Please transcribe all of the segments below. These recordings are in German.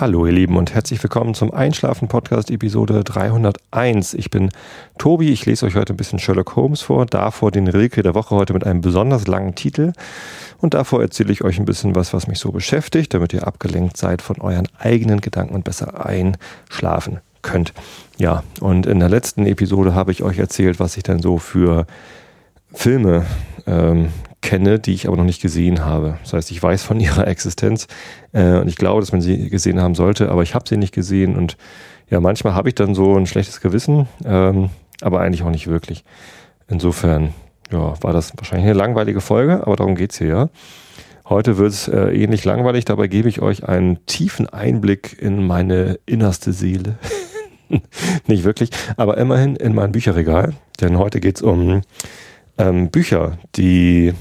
Hallo ihr Lieben und herzlich willkommen zum Einschlafen Podcast Episode 301. Ich bin Tobi, ich lese euch heute ein bisschen Sherlock Holmes vor, davor den Rilke der Woche heute mit einem besonders langen Titel und davor erzähle ich euch ein bisschen was, was mich so beschäftigt, damit ihr abgelenkt seid von euren eigenen Gedanken und besser einschlafen könnt. Ja, und in der letzten Episode habe ich euch erzählt, was ich dann so für Filme ähm, kenne, die ich aber noch nicht gesehen habe. Das heißt, ich weiß von ihrer Existenz äh, und ich glaube, dass man sie gesehen haben sollte, aber ich habe sie nicht gesehen und ja, manchmal habe ich dann so ein schlechtes Gewissen, ähm, aber eigentlich auch nicht wirklich. Insofern, ja, war das wahrscheinlich eine langweilige Folge, aber darum geht's hier ja. Heute wird es äh, ähnlich langweilig, dabei gebe ich euch einen tiefen Einblick in meine innerste Seele. nicht wirklich, aber immerhin in mein Bücherregal, denn heute geht's um ähm, Bücher, die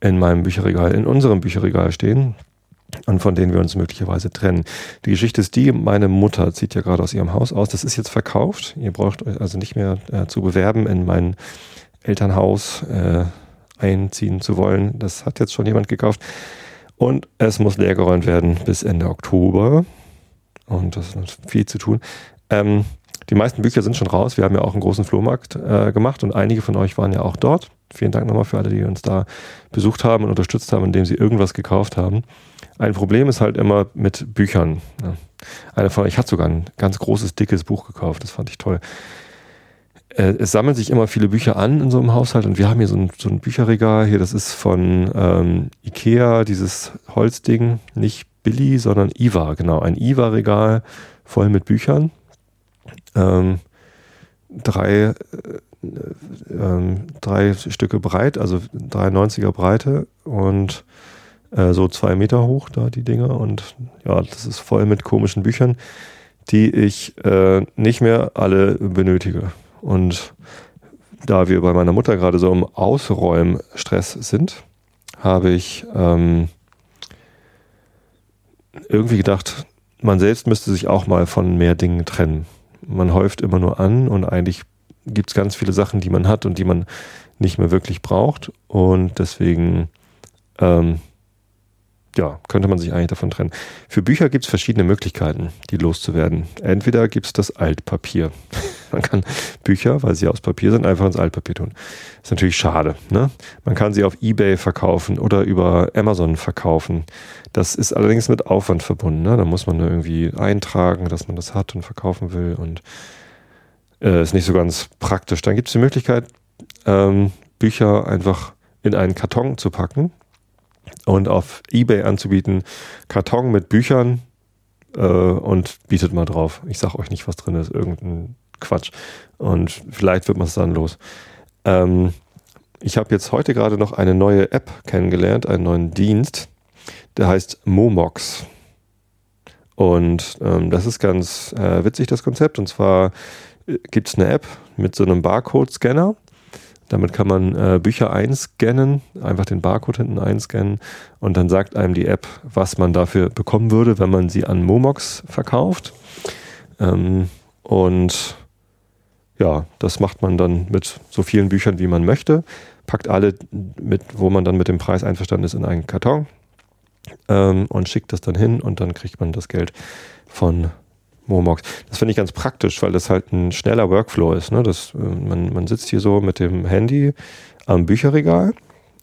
in meinem Bücherregal, in unserem Bücherregal stehen und von denen wir uns möglicherweise trennen. Die Geschichte ist die, meine Mutter zieht ja gerade aus ihrem Haus aus. Das ist jetzt verkauft. Ihr braucht euch also nicht mehr äh, zu bewerben, in mein Elternhaus äh, einziehen zu wollen. Das hat jetzt schon jemand gekauft. Und es muss leergeräumt werden bis Ende Oktober. Und das ist viel zu tun. Ähm, die meisten Bücher sind schon raus. Wir haben ja auch einen großen Flohmarkt äh, gemacht und einige von euch waren ja auch dort. Vielen Dank nochmal für alle, die uns da besucht haben und unterstützt haben, indem sie irgendwas gekauft haben. Ein Problem ist halt immer mit Büchern. Ja. Einer von euch hat sogar ein ganz großes, dickes Buch gekauft. Das fand ich toll. Äh, es sammeln sich immer viele Bücher an in so einem Haushalt und wir haben hier so ein, so ein Bücherregal. Hier, das ist von ähm, Ikea, dieses Holzding. Nicht Billy, sondern Iva, genau. Ein Iva-Regal voll mit Büchern ähm, drei, äh, ähm, drei Stücke breit, also 93er Breite und äh, so zwei Meter hoch da die Dinger und ja, das ist voll mit komischen Büchern, die ich äh, nicht mehr alle benötige. Und da wir bei meiner Mutter gerade so im Ausräumstress sind, habe ich ähm, irgendwie gedacht, man selbst müsste sich auch mal von mehr Dingen trennen man häuft immer nur an und eigentlich gibt es ganz viele Sachen, die man hat und die man nicht mehr wirklich braucht. Und deswegen ähm, ja, könnte man sich eigentlich davon trennen. Für Bücher gibt es verschiedene Möglichkeiten, die loszuwerden. Entweder gibt es das Altpapier. Man kann Bücher, weil sie aus Papier sind, einfach ins Altpapier tun. Ist natürlich schade. Ne? Man kann sie auf Ebay verkaufen oder über Amazon verkaufen. Das ist allerdings mit Aufwand verbunden. Ne? Da muss man irgendwie eintragen, dass man das hat und verkaufen will und äh, ist nicht so ganz praktisch. Dann gibt es die Möglichkeit, ähm, Bücher einfach in einen Karton zu packen und auf eBay anzubieten, Karton mit Büchern äh, und bietet mal drauf. Ich sag euch nicht, was drin ist, irgendein Quatsch. Und vielleicht wird man es dann los. Ähm, ich habe jetzt heute gerade noch eine neue App kennengelernt, einen neuen Dienst, der heißt Momox. Und ähm, das ist ganz äh, witzig, das Konzept. Und zwar äh, gibt es eine App mit so einem Barcode-Scanner damit kann man äh, Bücher einscannen, einfach den Barcode hinten einscannen und dann sagt einem die App, was man dafür bekommen würde, wenn man sie an Momox verkauft. Ähm, und ja, das macht man dann mit so vielen Büchern, wie man möchte, packt alle mit, wo man dann mit dem Preis einverstanden ist, in einen Karton ähm, und schickt das dann hin und dann kriegt man das Geld von Momox. Das finde ich ganz praktisch, weil das halt ein schneller Workflow ist. Ne? Das, äh, man, man sitzt hier so mit dem Handy am Bücherregal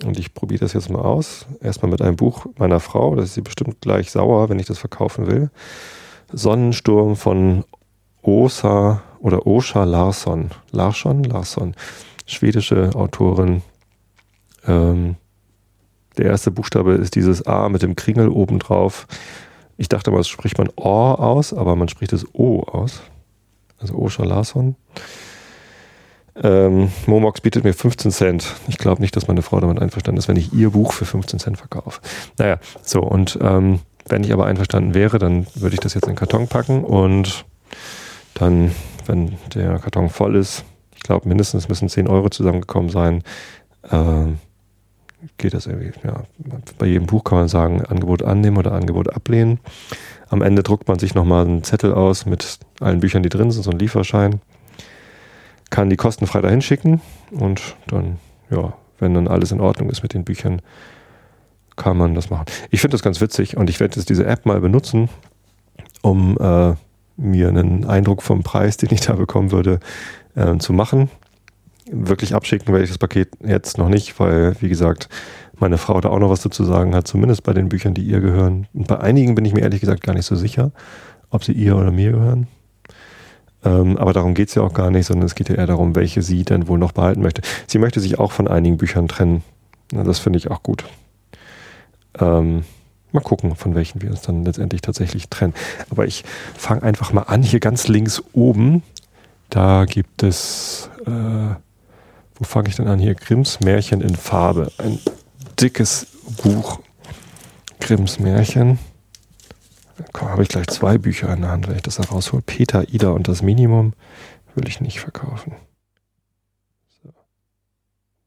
und ich probiere das jetzt mal aus. Erstmal mit einem Buch meiner Frau, das ist sie bestimmt gleich sauer, wenn ich das verkaufen will. Sonnensturm von Osa oder Osha Larsson. Larsson? Larsson. Schwedische Autorin. Ähm, der erste Buchstabe ist dieses A mit dem Kringel obendrauf. Ich dachte mal, das spricht man O aus, aber man spricht es O aus. Also Osha Larsson. Ähm, Momox bietet mir 15 Cent. Ich glaube nicht, dass meine Frau damit einverstanden ist, wenn ich ihr Buch für 15 Cent verkaufe. Naja, so und ähm, wenn ich aber einverstanden wäre, dann würde ich das jetzt in den Karton packen und dann, wenn der Karton voll ist, ich glaube mindestens müssen 10 Euro zusammengekommen sein, äh, geht das irgendwie, ja, bei jedem Buch kann man sagen, Angebot annehmen oder Angebot ablehnen. Am Ende druckt man sich nochmal einen Zettel aus mit allen Büchern, die drin sind, so ein Lieferschein. Kann die kostenfrei dahin schicken und dann, ja, wenn dann alles in Ordnung ist mit den Büchern, kann man das machen. Ich finde das ganz witzig und ich werde jetzt diese App mal benutzen um äh, mir einen Eindruck vom Preis, den ich da bekommen würde, äh, zu machen. Wirklich abschicken werde ich das Paket jetzt noch nicht, weil, wie gesagt, meine Frau da auch noch was dazu sagen hat, zumindest bei den Büchern, die ihr gehören. Und bei einigen bin ich mir ehrlich gesagt gar nicht so sicher, ob sie ihr oder mir gehören. Ähm, aber darum geht es ja auch gar nicht, sondern es geht ja eher darum, welche sie denn wohl noch behalten möchte. Sie möchte sich auch von einigen Büchern trennen. Ja, das finde ich auch gut. Ähm, mal gucken, von welchen wir uns dann letztendlich tatsächlich trennen. Aber ich fange einfach mal an, hier ganz links oben. Da gibt es, äh, wo fange ich denn an? Hier Grimms Märchen in Farbe. Ein dickes Buch. Grimms Märchen habe ich gleich zwei Bücher in der Hand, wenn ich das da raushole. Peter, Ida und das Minimum will ich nicht verkaufen.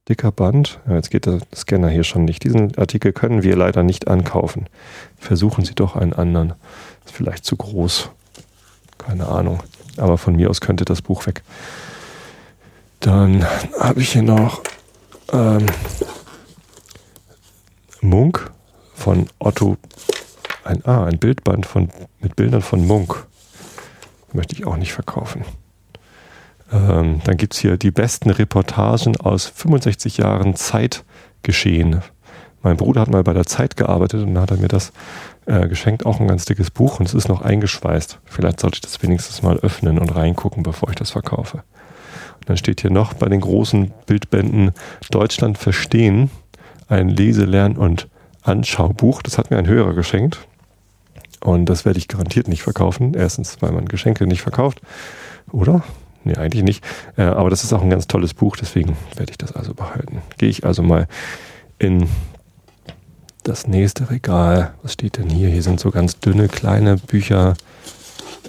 Dicker Band. Ja, jetzt geht der Scanner hier schon nicht. Diesen Artikel können wir leider nicht ankaufen. Versuchen Sie doch einen anderen. Ist vielleicht zu groß. Keine Ahnung. Aber von mir aus könnte das Buch weg. Dann habe ich hier noch ähm, Munk von Otto ein, ah, ein Bildband von, mit Bildern von Munk. Möchte ich auch nicht verkaufen. Ähm, dann gibt es hier die besten Reportagen aus 65 Jahren Zeitgeschehen. Mein Bruder hat mal bei der Zeit gearbeitet und dann hat er mir das äh, geschenkt, auch ein ganz dickes Buch und es ist noch eingeschweißt. Vielleicht sollte ich das wenigstens mal öffnen und reingucken, bevor ich das verkaufe. Und dann steht hier noch bei den großen Bildbänden Deutschland verstehen, ein Lese-, Lern- und Anschaubuch. Das hat mir ein Hörer geschenkt. Und das werde ich garantiert nicht verkaufen. Erstens, weil man Geschenke nicht verkauft. Oder? Nee, eigentlich nicht. Äh, aber das ist auch ein ganz tolles Buch, deswegen werde ich das also behalten. Gehe ich also mal in das nächste Regal. Was steht denn hier? Hier sind so ganz dünne, kleine Bücher.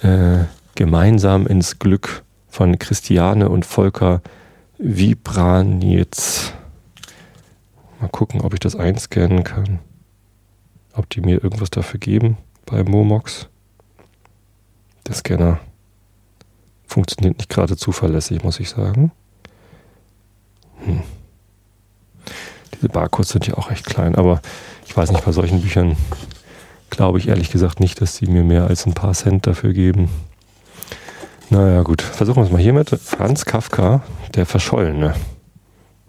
Äh, gemeinsam ins Glück von Christiane und Volker Vibranitz. Mal gucken, ob ich das einscannen kann. Ob die mir irgendwas dafür geben bei Momox. Der Scanner funktioniert nicht gerade zuverlässig, muss ich sagen. Hm. Diese Barcodes sind ja auch echt klein, aber ich weiß nicht, bei solchen Büchern glaube ich ehrlich gesagt nicht, dass sie mir mehr als ein paar Cent dafür geben. Naja, gut. Versuchen wir es mal hiermit. Franz Kafka, der Verschollene.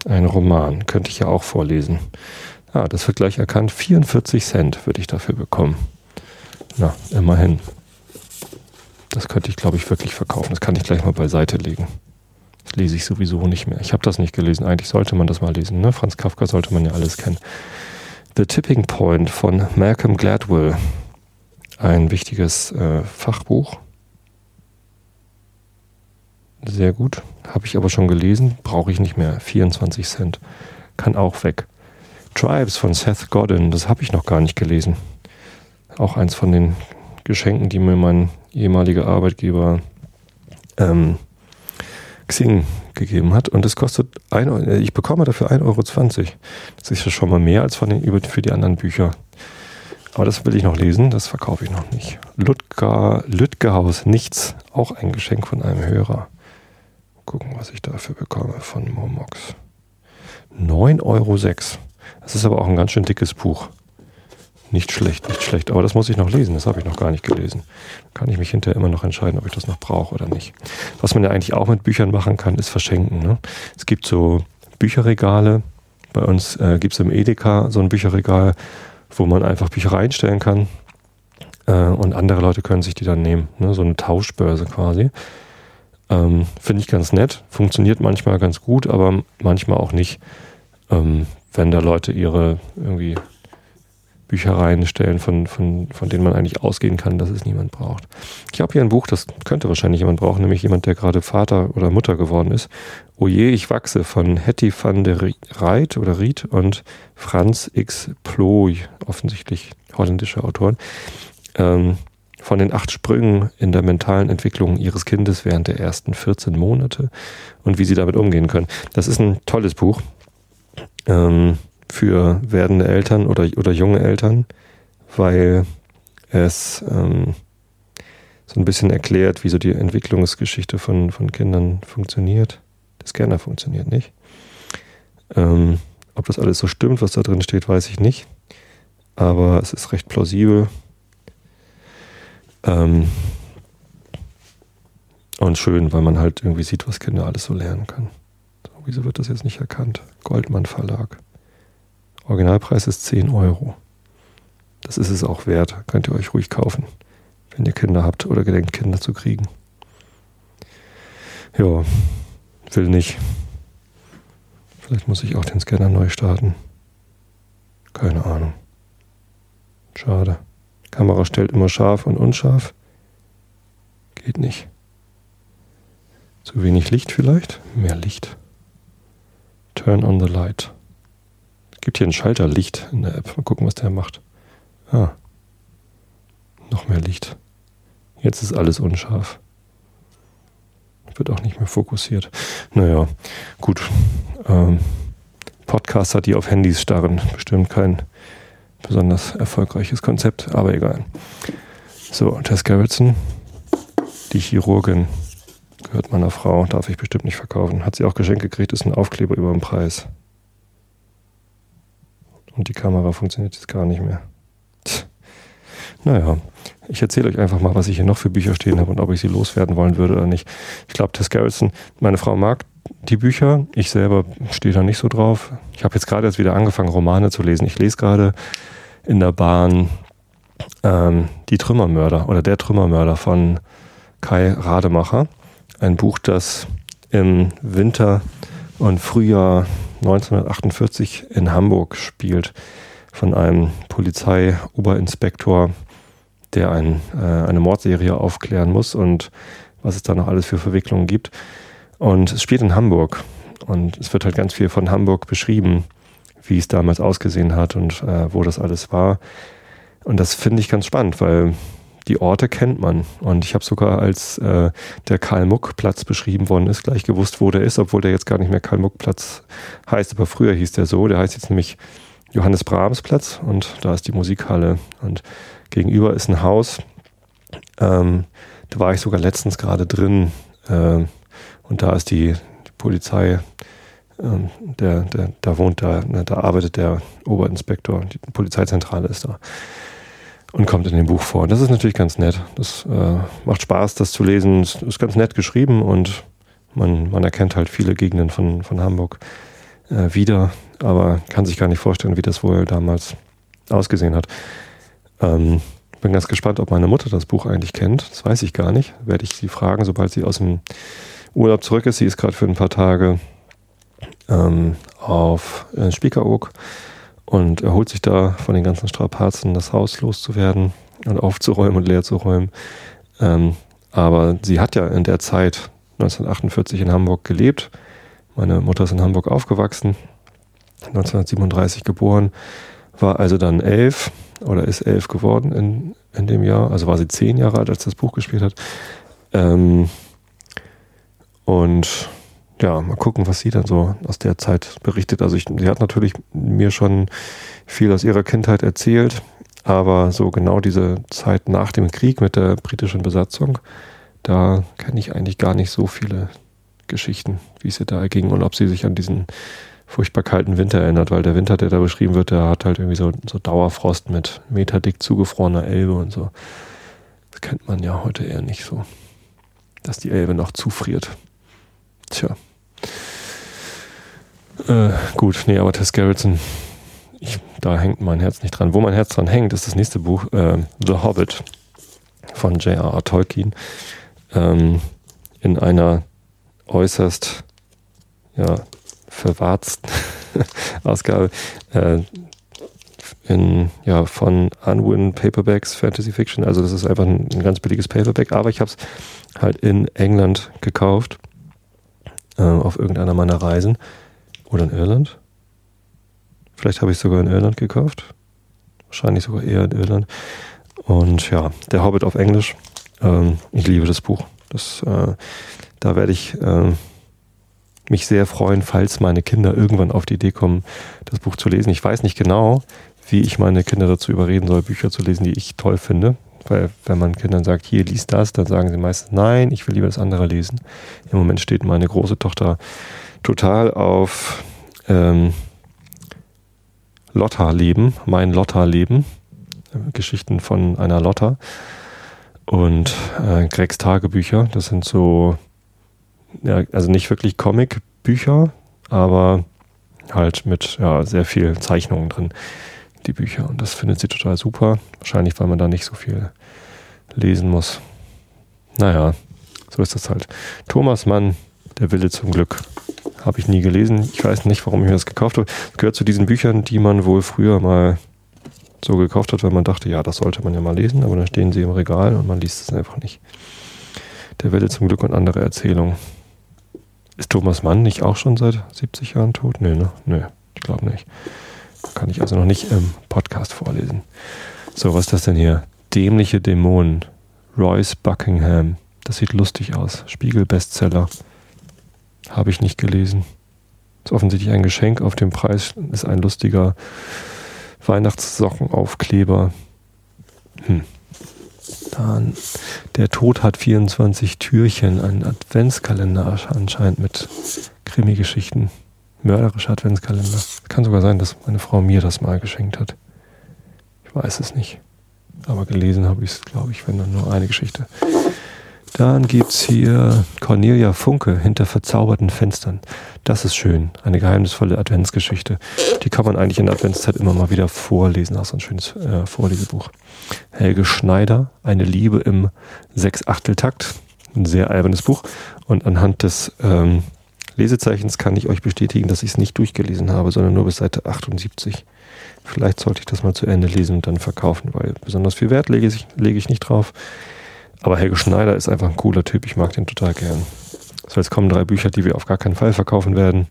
Ein Roman. Könnte ich ja auch vorlesen. Ah, das wird gleich erkannt. 44 Cent würde ich dafür bekommen. Na, immerhin. Das könnte ich, glaube ich, wirklich verkaufen. Das kann ich gleich mal beiseite legen. Das lese ich sowieso nicht mehr. Ich habe das nicht gelesen. Eigentlich sollte man das mal lesen. Ne? Franz Kafka sollte man ja alles kennen. The Tipping Point von Malcolm Gladwell. Ein wichtiges äh, Fachbuch. Sehr gut. Habe ich aber schon gelesen. Brauche ich nicht mehr. 24 Cent. Kann auch weg. Tribes von Seth Godin. Das habe ich noch gar nicht gelesen auch eins von den Geschenken, die mir mein ehemaliger Arbeitgeber ähm, Xing gegeben hat. Und es kostet ein, äh, ich bekomme dafür 1,20 Euro. Das ist ja schon mal mehr als von den, für die anderen Bücher. Aber das will ich noch lesen, das verkaufe ich noch nicht. Lüttger, Lütgehaus, nichts, auch ein Geschenk von einem Hörer. Gucken, was ich dafür bekomme von Momox. 9,06 Euro. Das ist aber auch ein ganz schön dickes Buch. Nicht schlecht, nicht schlecht. Aber das muss ich noch lesen. Das habe ich noch gar nicht gelesen. Kann ich mich hinterher immer noch entscheiden, ob ich das noch brauche oder nicht. Was man ja eigentlich auch mit Büchern machen kann, ist verschenken. Ne? Es gibt so Bücherregale. Bei uns äh, gibt es im Edeka so ein Bücherregal, wo man einfach Bücher reinstellen kann. Äh, und andere Leute können sich die dann nehmen. Ne? So eine Tauschbörse quasi. Ähm, Finde ich ganz nett. Funktioniert manchmal ganz gut, aber manchmal auch nicht. Ähm, wenn da Leute ihre irgendwie Büchereien stellen, von, von, von denen man eigentlich ausgehen kann, dass es niemand braucht. Ich habe hier ein Buch, das könnte wahrscheinlich jemand brauchen, nämlich jemand, der gerade Vater oder Mutter geworden ist. Oje, ich wachse von Hetty van der Reit oder Ried und Franz X. Ploy, offensichtlich holländische Autoren. Ähm, von den acht Sprüngen in der mentalen Entwicklung ihres Kindes während der ersten 14 Monate und wie sie damit umgehen können. Das ist ein tolles Buch. Ähm, für werdende Eltern oder, oder junge Eltern, weil es ähm, so ein bisschen erklärt, wie so die Entwicklungsgeschichte von, von Kindern funktioniert. Das Scanner funktioniert nicht. Ähm, ob das alles so stimmt, was da drin steht, weiß ich nicht. Aber es ist recht plausibel. Ähm, und schön, weil man halt irgendwie sieht, was Kinder alles so lernen können. So, wieso wird das jetzt nicht erkannt? Goldmann Verlag. Originalpreis ist 10 Euro. Das ist es auch wert. Könnt ihr euch ruhig kaufen, wenn ihr Kinder habt oder gedenkt, Kinder zu kriegen. Ja, will nicht. Vielleicht muss ich auch den Scanner neu starten. Keine Ahnung. Schade. Kamera stellt immer scharf und unscharf. Geht nicht. Zu wenig Licht vielleicht? Mehr Licht. Turn on the light. Gibt hier einen Schalter Licht in der App. Mal gucken, was der macht. Ah. Noch mehr Licht. Jetzt ist alles unscharf. Wird auch nicht mehr fokussiert. Naja, gut. Ähm, Podcaster, die auf Handys starren, bestimmt kein besonders erfolgreiches Konzept, aber egal. So, Tess Gerritsen, die Chirurgin, gehört meiner Frau, darf ich bestimmt nicht verkaufen. Hat sie auch Geschenk gekriegt, ist ein Aufkleber über den Preis. Und die Kamera funktioniert jetzt gar nicht mehr. Naja, ich erzähle euch einfach mal, was ich hier noch für Bücher stehen habe und ob ich sie loswerden wollen würde oder nicht. Ich glaube, Tess Garrison, meine Frau mag die Bücher. Ich selber stehe da nicht so drauf. Ich habe jetzt gerade erst wieder angefangen, Romane zu lesen. Ich lese gerade in der Bahn ähm, Die Trümmermörder oder Der Trümmermörder von Kai Rademacher. Ein Buch, das im Winter und Frühjahr 1948 in Hamburg spielt, von einem Polizeioberinspektor, der ein, äh, eine Mordserie aufklären muss und was es da noch alles für Verwicklungen gibt. Und es spielt in Hamburg und es wird halt ganz viel von Hamburg beschrieben, wie es damals ausgesehen hat und äh, wo das alles war. Und das finde ich ganz spannend, weil die Orte kennt man. Und ich habe sogar, als äh, der Karl-Muck-Platz beschrieben worden ist, gleich gewusst, wo der ist, obwohl der jetzt gar nicht mehr Karl-Muck-Platz heißt. Aber früher hieß der so. Der heißt jetzt nämlich Johannes Brahms Platz und da ist die Musikhalle. Und gegenüber ist ein Haus. Ähm, da war ich sogar letztens gerade drin. Äh, und da ist die, die Polizei, ähm, der, der, da wohnt da, ne, da arbeitet der Oberinspektor, die Polizeizentrale ist da und kommt in dem Buch vor. Das ist natürlich ganz nett. Das äh, macht Spaß, das zu lesen. Es ist ganz nett geschrieben und man, man erkennt halt viele Gegenden von, von Hamburg äh, wieder, aber kann sich gar nicht vorstellen, wie das wohl damals ausgesehen hat. Ähm, bin ganz gespannt, ob meine Mutter das Buch eigentlich kennt. Das weiß ich gar nicht. Werde ich sie fragen, sobald sie aus dem Urlaub zurück ist. Sie ist gerade für ein paar Tage ähm, auf äh, Spiekeroog und erholt sich da von den ganzen Strapazen, das Haus loszuwerden und aufzuräumen und leer zu räumen. Ähm, aber sie hat ja in der Zeit 1948 in Hamburg gelebt. Meine Mutter ist in Hamburg aufgewachsen, 1937 geboren, war also dann elf oder ist elf geworden in, in dem Jahr. Also war sie zehn Jahre alt, als das Buch gespielt hat. Ähm, und ja, mal gucken, was sie dann so aus der Zeit berichtet. Also ich, sie hat natürlich mir schon viel aus ihrer Kindheit erzählt, aber so genau diese Zeit nach dem Krieg mit der britischen Besatzung, da kenne ich eigentlich gar nicht so viele Geschichten, wie es ihr da erging und ob sie sich an diesen furchtbar kalten Winter erinnert, weil der Winter, der da beschrieben wird, der hat halt irgendwie so, so Dauerfrost mit meterdick zugefrorener Elbe und so. Das kennt man ja heute eher nicht so, dass die Elbe noch zufriert. Tja. Äh, gut, nee, aber Tess Gerritsen, ich, da hängt mein Herz nicht dran. Wo mein Herz dran hängt, ist das nächste Buch, äh, The Hobbit von J.R.R. Tolkien. Ähm, in einer äußerst ja, verwarzten Ausgabe äh, in, ja, von Unwin Paperbacks Fantasy Fiction. Also das ist einfach ein, ein ganz billiges Paperback, aber ich habe es halt in England gekauft äh, auf irgendeiner meiner Reisen. Oder in Irland. Vielleicht habe ich es sogar in Irland gekauft. Wahrscheinlich sogar eher in Irland. Und ja, der Hobbit auf Englisch. Ähm, ich liebe das Buch. Das, äh, da werde ich äh, mich sehr freuen, falls meine Kinder irgendwann auf die Idee kommen, das Buch zu lesen. Ich weiß nicht genau, wie ich meine Kinder dazu überreden soll, Bücher zu lesen, die ich toll finde. Weil wenn man Kindern sagt, hier, lies das, dann sagen sie meistens, nein, ich will lieber das andere lesen. Im Moment steht meine große Tochter total auf ähm, Lotta-Leben, mein Lotta-Leben. Geschichten von einer Lotta. und äh, Gregs Tagebücher. Das sind so, ja, also nicht wirklich Comic-Bücher, aber halt mit ja, sehr viel Zeichnungen drin, die Bücher. Und das findet sie total super. Wahrscheinlich, weil man da nicht so viel lesen muss. Naja, so ist das halt. Thomas Mann, der Wille zum Glück. Habe ich nie gelesen. Ich weiß nicht, warum ich mir das gekauft habe. Gehört zu diesen Büchern, die man wohl früher mal so gekauft hat, weil man dachte, ja, das sollte man ja mal lesen, aber dann stehen sie im Regal und man liest es einfach nicht. Der Wille zum Glück und andere Erzählungen. Ist Thomas Mann nicht auch schon seit 70 Jahren tot? Nee, ne? Nee, ich glaube nicht. Kann ich also noch nicht im Podcast vorlesen. So, was ist das denn hier? Dämliche Dämonen. Royce Buckingham. Das sieht lustig aus. Spiegel-Bestseller. Habe ich nicht gelesen. Ist offensichtlich ein Geschenk. Auf dem Preis ist ein lustiger Weihnachtssockenaufkleber. Hm. Dann, der Tod hat 24 Türchen, ein Adventskalender anscheinend mit Krimi-Geschichten. Mörderischer Adventskalender. Kann sogar sein, dass meine Frau mir das mal geschenkt hat. Ich weiß es nicht. Aber gelesen habe ich es, glaube ich, wenn dann nur eine Geschichte. Dann gibt es hier Cornelia Funke hinter verzauberten Fenstern. Das ist schön. Eine geheimnisvolle Adventsgeschichte. Die kann man eigentlich in der Adventszeit immer mal wieder vorlesen. Auch so ein schönes äh, Vorlesebuch. Helge Schneider, Eine Liebe im Sechsachteltakt. Ein sehr albernes Buch. Und anhand des ähm, Lesezeichens kann ich euch bestätigen, dass ich es nicht durchgelesen habe, sondern nur bis Seite 78. Vielleicht sollte ich das mal zu Ende lesen und dann verkaufen, weil besonders viel Wert lege ich, lege ich nicht drauf. Aber Helge Schneider ist einfach ein cooler Typ. Ich mag den total gern. So, jetzt kommen drei Bücher, die wir auf gar keinen Fall verkaufen werden.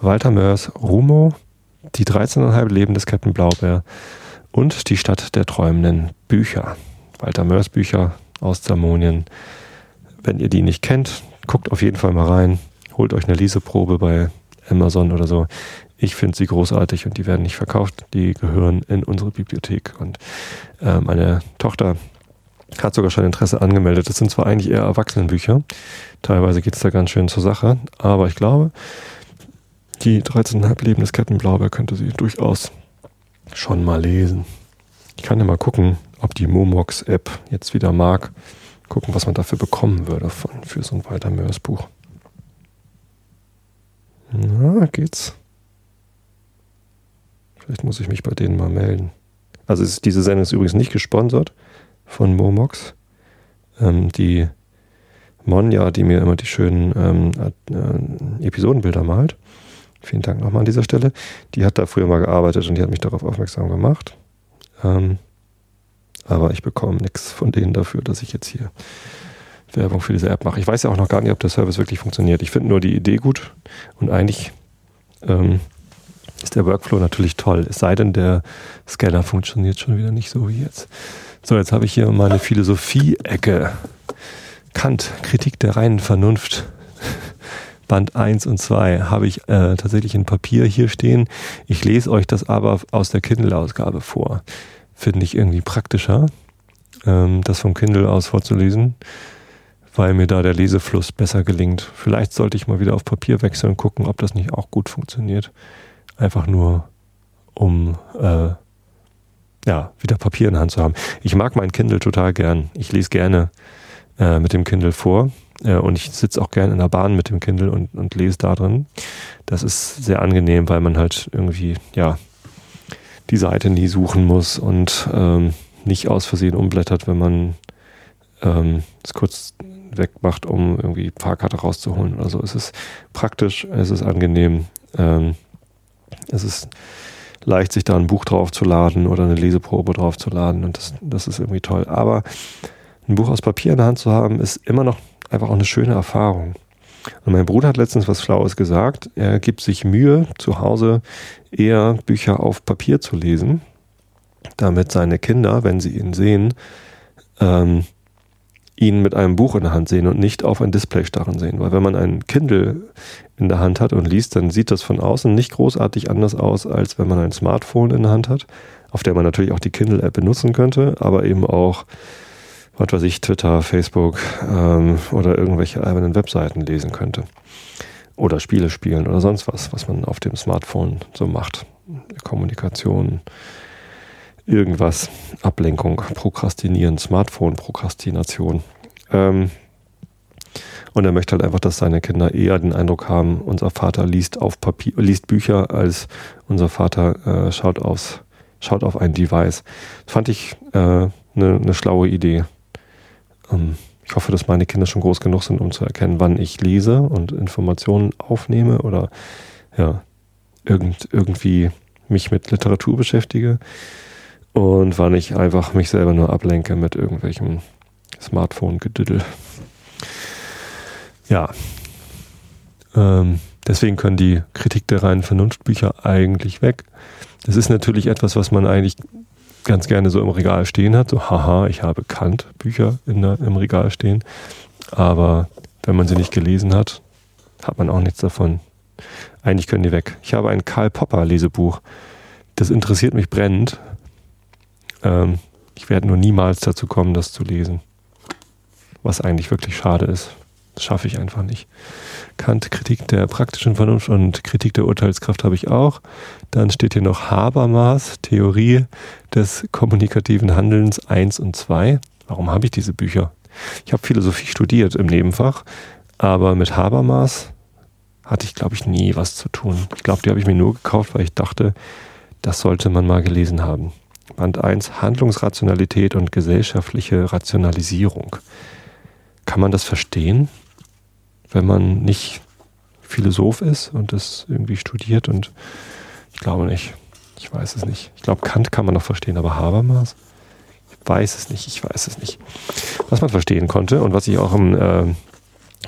Walter Mörs Rumo, Die 13,5 Leben des Captain Blaubeer und Die Stadt der träumenden Bücher. Walter Mörs Bücher aus Zamonien. Wenn ihr die nicht kennt, guckt auf jeden Fall mal rein. Holt euch eine Leseprobe bei Amazon oder so. Ich finde sie großartig und die werden nicht verkauft. Die gehören in unsere Bibliothek. Und äh, meine Tochter hat sogar schon Interesse angemeldet. Das sind zwar eigentlich eher Erwachsenenbücher, teilweise geht es da ganz schön zur Sache, aber ich glaube, die 13,5 Leben des Captain könnte sie durchaus schon mal lesen. Ich kann ja mal gucken, ob die Momox-App jetzt wieder mag. Gucken, was man dafür bekommen würde von, für so ein Walter Mörs Buch. Na, geht's? Vielleicht muss ich mich bei denen mal melden. Also ist, diese Sendung ist übrigens nicht gesponsert von Momox. Ähm, die Monja, die mir immer die schönen ähm, äh, Episodenbilder malt. Vielen Dank nochmal an dieser Stelle. Die hat da früher mal gearbeitet und die hat mich darauf aufmerksam gemacht. Ähm, aber ich bekomme nichts von denen dafür, dass ich jetzt hier Werbung für diese App mache. Ich weiß ja auch noch gar nicht, ob der Service wirklich funktioniert. Ich finde nur die Idee gut und eigentlich ähm, ist der Workflow natürlich toll. Es sei denn, der Scanner funktioniert schon wieder nicht so wie jetzt. So, jetzt habe ich hier meine Philosophie-Ecke. Kant, Kritik der reinen Vernunft. Band 1 und 2 habe ich äh, tatsächlich in Papier hier stehen. Ich lese euch das aber aus der Kindle-Ausgabe vor. Finde ich irgendwie praktischer, ähm, das vom Kindle aus vorzulesen, weil mir da der Lesefluss besser gelingt. Vielleicht sollte ich mal wieder auf Papier wechseln und gucken, ob das nicht auch gut funktioniert. Einfach nur, um äh, ja, wieder Papier in der Hand zu haben. Ich mag mein Kindle total gern. Ich lese gerne äh, mit dem Kindle vor äh, und ich sitze auch gerne in der Bahn mit dem Kindle und, und lese da drin. Das ist sehr angenehm, weil man halt irgendwie, ja, die Seite nie suchen muss und ähm, nicht aus Versehen umblättert, wenn man ähm, es kurz wegmacht, um irgendwie Fahrkarte rauszuholen oder so. Es ist praktisch, es ist angenehm. Ähm, es ist leicht, sich da ein Buch draufzuladen oder eine Leseprobe draufzuladen und das, das ist irgendwie toll. Aber ein Buch aus Papier in der Hand zu haben, ist immer noch einfach auch eine schöne Erfahrung. Und mein Bruder hat letztens was Schlaues gesagt. Er gibt sich Mühe, zu Hause eher Bücher auf Papier zu lesen, damit seine Kinder, wenn sie ihn sehen, ähm, ihn mit einem Buch in der Hand sehen und nicht auf ein Display starren sehen. Weil wenn man ein Kindle in der Hand hat und liest, dann sieht das von außen nicht großartig anders aus, als wenn man ein Smartphone in der Hand hat, auf der man natürlich auch die Kindle-App benutzen könnte, aber eben auch, was weiß ich, Twitter, Facebook ähm, oder irgendwelche albernen Webseiten lesen könnte. Oder Spiele spielen oder sonst was, was man auf dem Smartphone so macht. Kommunikation irgendwas. Ablenkung, Prokrastinieren, Smartphone-Prokrastination. Ähm, und er möchte halt einfach, dass seine Kinder eher den Eindruck haben, unser Vater liest auf Papier, liest Bücher, als unser Vater äh, schaut aufs, schaut auf ein Device. Fand ich eine äh, ne, ne schlaue Idee. Ähm, ich hoffe, dass meine Kinder schon groß genug sind, um zu erkennen, wann ich lese und Informationen aufnehme oder ja, irgend, irgendwie mich mit Literatur beschäftige und wann ich einfach mich selber nur ablenke mit irgendwelchem Smartphone-Gedüdel. Ja. Ähm, deswegen können die Kritik der reinen Vernunftbücher eigentlich weg. Das ist natürlich etwas, was man eigentlich ganz gerne so im Regal stehen hat. So, haha, ich habe Kant-Bücher im Regal stehen. Aber wenn man sie nicht gelesen hat, hat man auch nichts davon. Eigentlich können die weg. Ich habe ein Karl Popper Lesebuch. Das interessiert mich brennend. Ähm, ich werde nur niemals dazu kommen, das zu lesen. Was eigentlich wirklich schade ist. Das schaffe ich einfach nicht. Kant, Kritik der praktischen Vernunft und Kritik der Urteilskraft habe ich auch. Dann steht hier noch Habermas, Theorie des kommunikativen Handelns 1 und 2. Warum habe ich diese Bücher? Ich habe Philosophie studiert im Nebenfach, aber mit Habermas hatte ich, glaube ich, nie was zu tun. Ich glaube, die habe ich mir nur gekauft, weil ich dachte, das sollte man mal gelesen haben. Band 1 Handlungsrationalität und gesellschaftliche Rationalisierung. Kann man das verstehen? wenn man nicht Philosoph ist und das irgendwie studiert und ich glaube nicht. Ich weiß es nicht. Ich glaube, Kant kann man noch verstehen, aber Habermas? Ich weiß es nicht, ich weiß es nicht. Was man verstehen konnte und was ich auch im äh,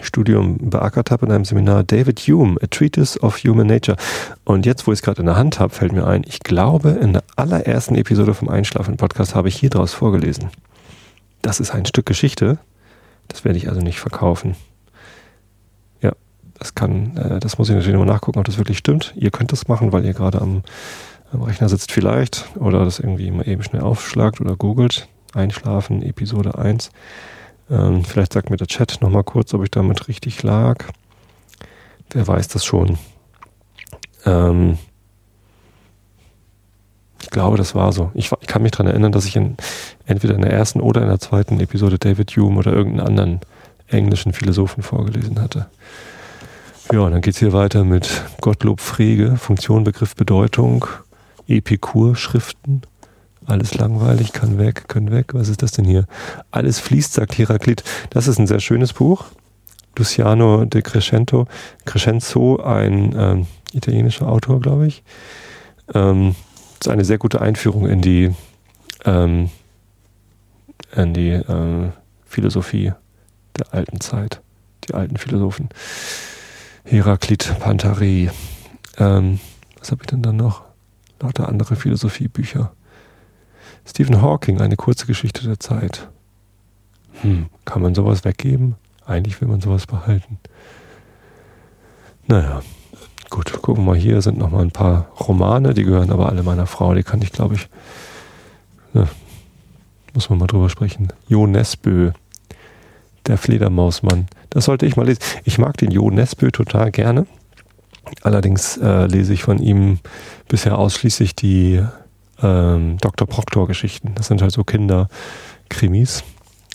Studium beackert habe in einem Seminar, David Hume, A Treatise of Human Nature. Und jetzt, wo ich es gerade in der Hand habe, fällt mir ein, ich glaube, in der allerersten Episode vom Einschlafen-Podcast habe ich hier draus vorgelesen. Das ist ein Stück Geschichte. Das werde ich also nicht verkaufen. Das kann, äh, das muss ich natürlich nochmal nachgucken, ob das wirklich stimmt. Ihr könnt das machen, weil ihr gerade am, am Rechner sitzt vielleicht oder das irgendwie mal eben schnell aufschlagt oder googelt. Einschlafen, Episode 1. Ähm, vielleicht sagt mir der Chat nochmal kurz, ob ich damit richtig lag. Wer weiß das schon. Ähm, ich glaube, das war so. Ich, ich kann mich daran erinnern, dass ich in, entweder in der ersten oder in der zweiten Episode David Hume oder irgendeinen anderen englischen Philosophen vorgelesen hatte. Ja, dann geht es hier weiter mit Gottlob Frege, Funktion, Begriff, Bedeutung, Epikur-Schriften. Alles langweilig, kann weg, können weg. Was ist das denn hier? Alles fließt, sagt Heraklit. Das ist ein sehr schönes Buch. Luciano de Crescento, Crescenzo, ein ähm, italienischer Autor, glaube ich. Ähm, ist eine sehr gute Einführung in die, ähm, in die äh, Philosophie der alten Zeit, die alten Philosophen. Heraklit Pantare. Ähm, was habe ich denn dann noch? Lauter andere Philosophiebücher. Stephen Hawking, eine kurze Geschichte der Zeit. Hm, kann man sowas weggeben? Eigentlich will man sowas behalten. Naja, gut, gucken wir mal hier, sind noch mal ein paar Romane, die gehören aber alle meiner Frau, die kann ich, glaube ich, ne, muss man mal drüber sprechen. Jo Nesbö, der Fledermausmann. Das sollte ich mal lesen. Ich mag den Jo Nesbø total gerne. Allerdings äh, lese ich von ihm bisher ausschließlich die ähm, Dr. Proctor-Geschichten. Das sind halt so Kinderkrimis.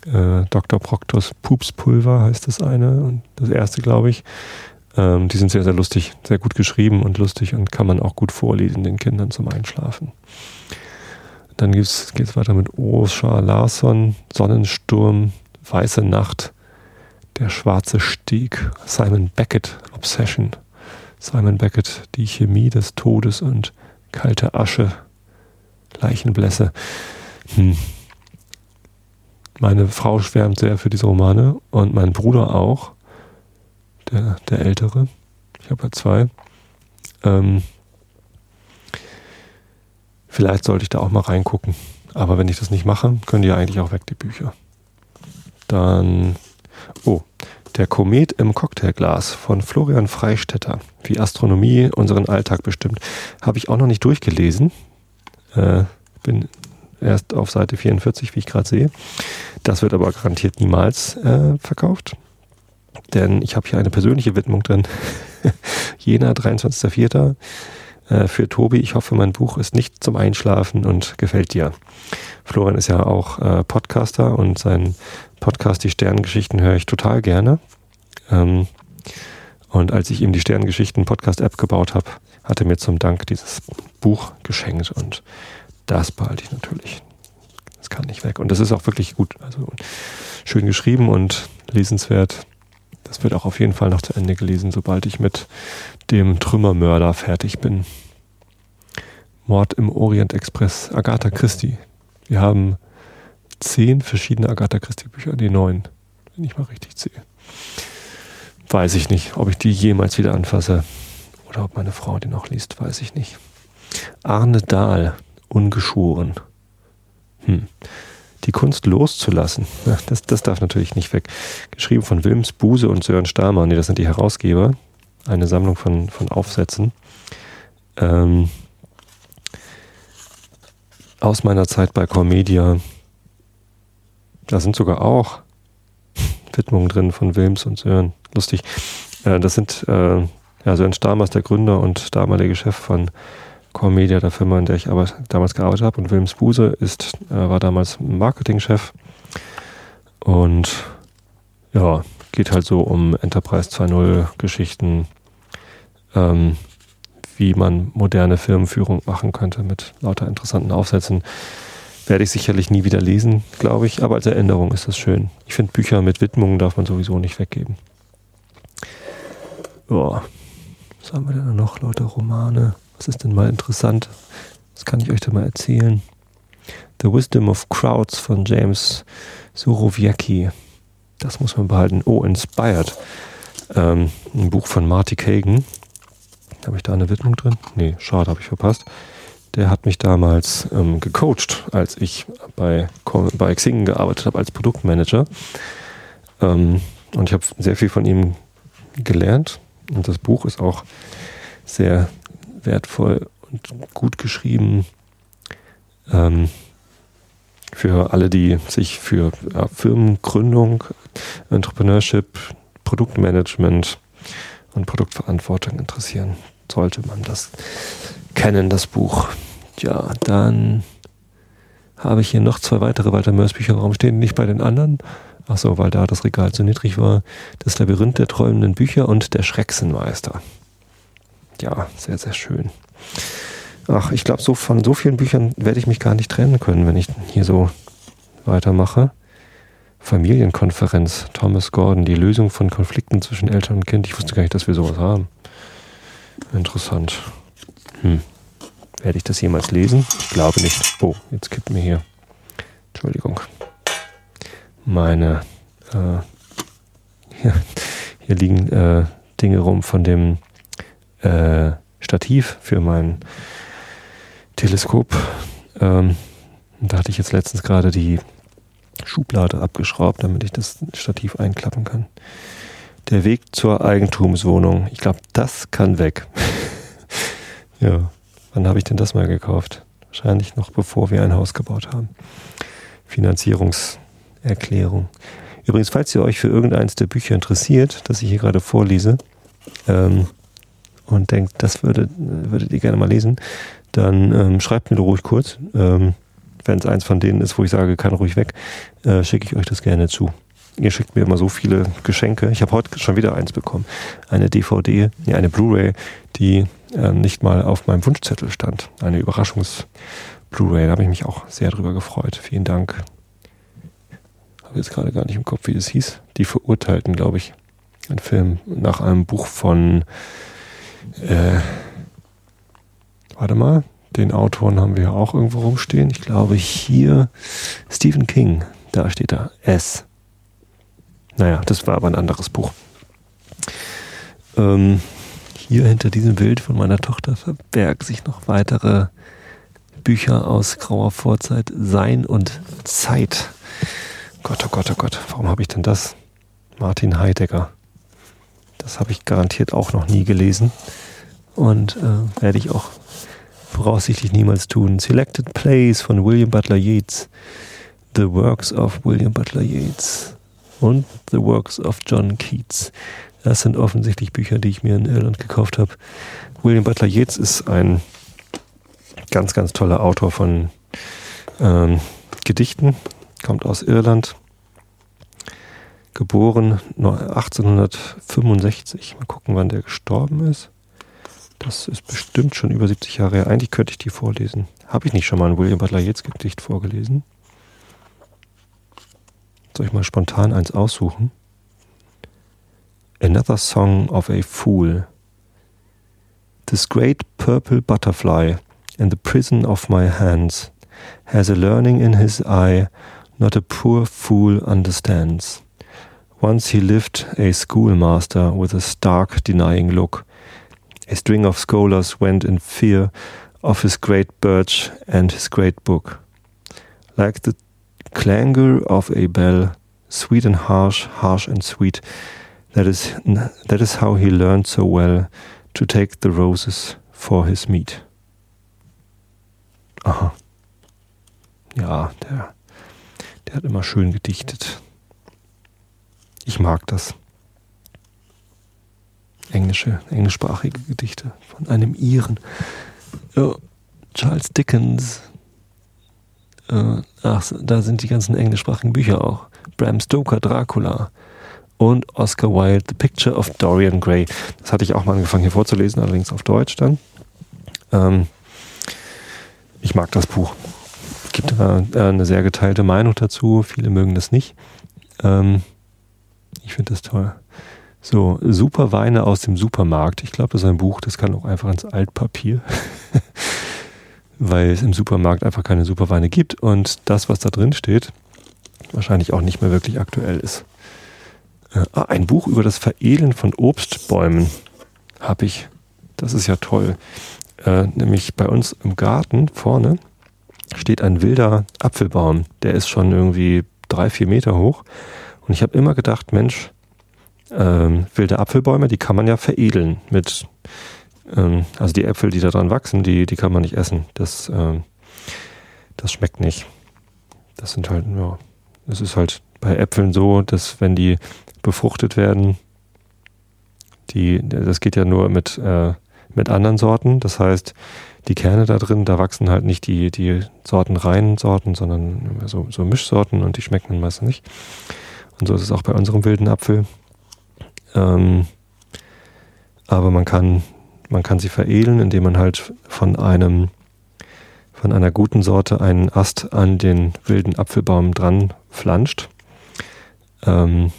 Äh, Dr. Proctors Pupspulver heißt das eine und das erste, glaube ich. Ähm, die sind sehr, sehr lustig, sehr gut geschrieben und lustig und kann man auch gut vorlesen den Kindern zum Einschlafen. Dann geht es weiter mit Oshar Larsson, Sonnensturm, Weiße Nacht, Der schwarze Steg, Simon Beckett, Obsession, Simon Beckett, Die Chemie des Todes und Kalte Asche, Leichenblässe. Hm. Meine Frau schwärmt sehr für diese Romane und mein Bruder auch, der, der Ältere. Ich habe ja zwei. Ähm, vielleicht sollte ich da auch mal reingucken. Aber wenn ich das nicht mache, können die ja eigentlich auch weg, die Bücher. Dann, oh, der Komet im Cocktailglas von Florian Freistetter, wie Astronomie unseren Alltag bestimmt. Habe ich auch noch nicht durchgelesen. Äh, bin erst auf Seite 44, wie ich gerade sehe. Das wird aber garantiert niemals äh, verkauft. Denn ich habe hier eine persönliche Widmung drin. Jena, 23.04. äh, für Tobi. Ich hoffe, mein Buch ist nicht zum Einschlafen und gefällt dir. Florian ist ja auch äh, Podcaster und sein Podcast Die Sternengeschichten höre ich total gerne. Ähm, und als ich ihm die Sternengeschichten Podcast-App gebaut habe, hat er mir zum Dank dieses Buch geschenkt und das behalte ich natürlich. Das kann nicht weg. Und das ist auch wirklich gut. Also schön geschrieben und lesenswert. Das wird auch auf jeden Fall noch zu Ende gelesen, sobald ich mit dem Trümmermörder fertig bin. Mord im Orient Express, Agatha Christie. Wir haben zehn verschiedene Agatha Christie Bücher, die neun, wenn ich mal richtig zähle. Weiß ich nicht, ob ich die jemals wieder anfasse oder ob meine Frau die noch liest, weiß ich nicht. Arne Dahl, ungeschoren. Hm. Die Kunst loszulassen, das, das darf natürlich nicht weg. Geschrieben von Wilms Buse und Sören Stamer, nee, das sind die Herausgeber. Eine Sammlung von, von Aufsätzen. Ähm, aus meiner Zeit bei Cormedia. Da sind sogar auch Widmungen drin von Wilms und Sören. Lustig. Äh, das sind äh, ja, Sören Stamer ist der Gründer und damalige Chef von Core Media, der Firma, in der ich aber damals gearbeitet habe. Und Wilms Buse ist, äh, war damals Marketingchef. Und ja, geht halt so um Enterprise 2.0 Geschichten, ähm, wie man moderne Firmenführung machen könnte mit lauter interessanten Aufsätzen. Werde ich sicherlich nie wieder lesen, glaube ich, aber als Erinnerung ist das schön. Ich finde, Bücher mit Widmungen darf man sowieso nicht weggeben. Ja, haben wir denn noch? Leute, Romane. Was ist denn mal interessant? Was kann ich euch da mal erzählen? The Wisdom of Crowds von James Surowiecki. Das muss man behalten. Oh, Inspired. Ähm, ein Buch von Marty Kagan. Habe ich da eine Widmung drin? Nee, schade, habe ich verpasst. Der hat mich damals ähm, gecoacht, als ich bei, bei Xing gearbeitet habe als Produktmanager. Ähm, und ich habe sehr viel von ihm gelernt. Und das Buch ist auch sehr wertvoll und gut geschrieben. Ähm, für alle, die sich für ja, Firmengründung, Entrepreneurship, Produktmanagement und Produktverantwortung interessieren, sollte man das kennen, das Buch. Ja, dann habe ich hier noch zwei weitere Walter Mörs Bücher. Warum stehen die nicht bei den anderen? Ach so, weil da das Regal zu niedrig war. Das Labyrinth der träumenden Bücher und der Schrecksenmeister ja, sehr, sehr schön. Ach, ich glaube, so von so vielen Büchern werde ich mich gar nicht trennen können, wenn ich hier so weitermache. Familienkonferenz, Thomas Gordon, die Lösung von Konflikten zwischen Eltern und Kind. Ich wusste gar nicht, dass wir sowas haben. Interessant. Hm. Werde ich das jemals lesen? Ich glaube nicht. Oh, jetzt kippt mir hier. Entschuldigung. Meine. Äh, hier, hier liegen äh, Dinge rum von dem äh, Stativ für mein Teleskop. Ähm, da hatte ich jetzt letztens gerade die Schublade abgeschraubt, damit ich das Stativ einklappen kann. Der Weg zur Eigentumswohnung. Ich glaube, das kann weg. ja, wann habe ich denn das mal gekauft? Wahrscheinlich noch bevor wir ein Haus gebaut haben. Finanzierungserklärung. Übrigens, falls ihr euch für irgendeins der Bücher interessiert, das ich hier gerade vorlese, ähm, und denkt, das würde, würdet ihr gerne mal lesen, dann ähm, schreibt mir doch ruhig kurz. Ähm, Wenn es eins von denen ist, wo ich sage, kann ruhig weg, äh, schicke ich euch das gerne zu. Ihr schickt mir immer so viele Geschenke. Ich habe heute schon wieder eins bekommen. Eine DVD, nee, eine Blu-ray, die äh, nicht mal auf meinem Wunschzettel stand. Eine Überraschungs-Blu-ray. Da habe ich mich auch sehr drüber gefreut. Vielen Dank. Habe jetzt gerade gar nicht im Kopf, wie das hieß. Die Verurteilten, glaube ich. Ein Film nach einem Buch von äh, warte mal, den Autoren haben wir auch irgendwo rumstehen. Ich glaube hier Stephen King, da steht er, S. Naja, das war aber ein anderes Buch. Ähm, hier hinter diesem Bild von meiner Tochter verbergen sich noch weitere Bücher aus grauer Vorzeit. Sein und Zeit. Gott, oh Gott, oh Gott, warum habe ich denn das? Martin Heidegger. Das habe ich garantiert auch noch nie gelesen und äh, werde ich auch voraussichtlich niemals tun. Selected Plays von William Butler Yeats, The Works of William Butler Yeats und The Works of John Keats. Das sind offensichtlich Bücher, die ich mir in Irland gekauft habe, William Butler Yeats ist ein ganz, ganz toller Autor von ähm, Gedichten, kommt aus Irland, geboren 1865. Mal gucken, wann der gestorben ist. Das ist bestimmt schon über 70 Jahre her. Eigentlich könnte ich die vorlesen. Habe ich nicht schon mal ein William Butler Yeats Gedicht vorgelesen? Soll ich mal spontan eins aussuchen? Another Song of a Fool. This great purple butterfly in the prison of my hands has a learning in his eye not a poor fool understands. Once he lived a schoolmaster with a stark denying look. A string of scholars went in fear of his great birch and his great book. Like the clangor of a bell, sweet and harsh, harsh and sweet, That is, that is how he learned so well to take the roses for his meat. Aha. Ja, der, der hat immer schön gedichtet. Ich mag das. Englische, englischsprachige Gedichte von einem Iren. Oh, Charles Dickens. Äh, ach, da sind die ganzen englischsprachigen Bücher auch. Bram Stoker, Dracula und Oscar Wilde, The Picture of Dorian Gray. Das hatte ich auch mal angefangen hier vorzulesen, allerdings auf Deutsch dann. Ähm, ich mag das Buch. Es gibt äh, eine sehr geteilte Meinung dazu. Viele mögen das nicht. Ähm, ich finde das toll. So, Super Weine aus dem Supermarkt. Ich glaube, das ist ein Buch, das kann auch einfach ins Altpapier, weil es im Supermarkt einfach keine Superweine gibt und das, was da drin steht, wahrscheinlich auch nicht mehr wirklich aktuell ist. Äh, ah, ein Buch über das Veredeln von Obstbäumen habe ich. Das ist ja toll. Äh, nämlich bei uns im Garten vorne steht ein wilder Apfelbaum. Der ist schon irgendwie drei, vier Meter hoch. Und ich habe immer gedacht, Mensch, ähm, wilde Apfelbäume, die kann man ja veredeln mit, ähm, also die Äpfel, die da dran wachsen, die, die kann man nicht essen. Das, ähm, das schmeckt nicht. Das sind halt, ja, es ist halt bei Äpfeln so, dass wenn die befruchtet werden. Die, das geht ja nur mit, äh, mit anderen Sorten. Das heißt, die Kerne da drin, da wachsen halt nicht die, die sortenreinen Sorten, sondern so, so Mischsorten und die schmecken dann meistens nicht. Und so ist es auch bei unserem wilden Apfel. Ähm, aber man kann, man kann sie veredeln, indem man halt von einem, von einer guten Sorte einen Ast an den wilden Apfelbaum dran flanscht. Ähm,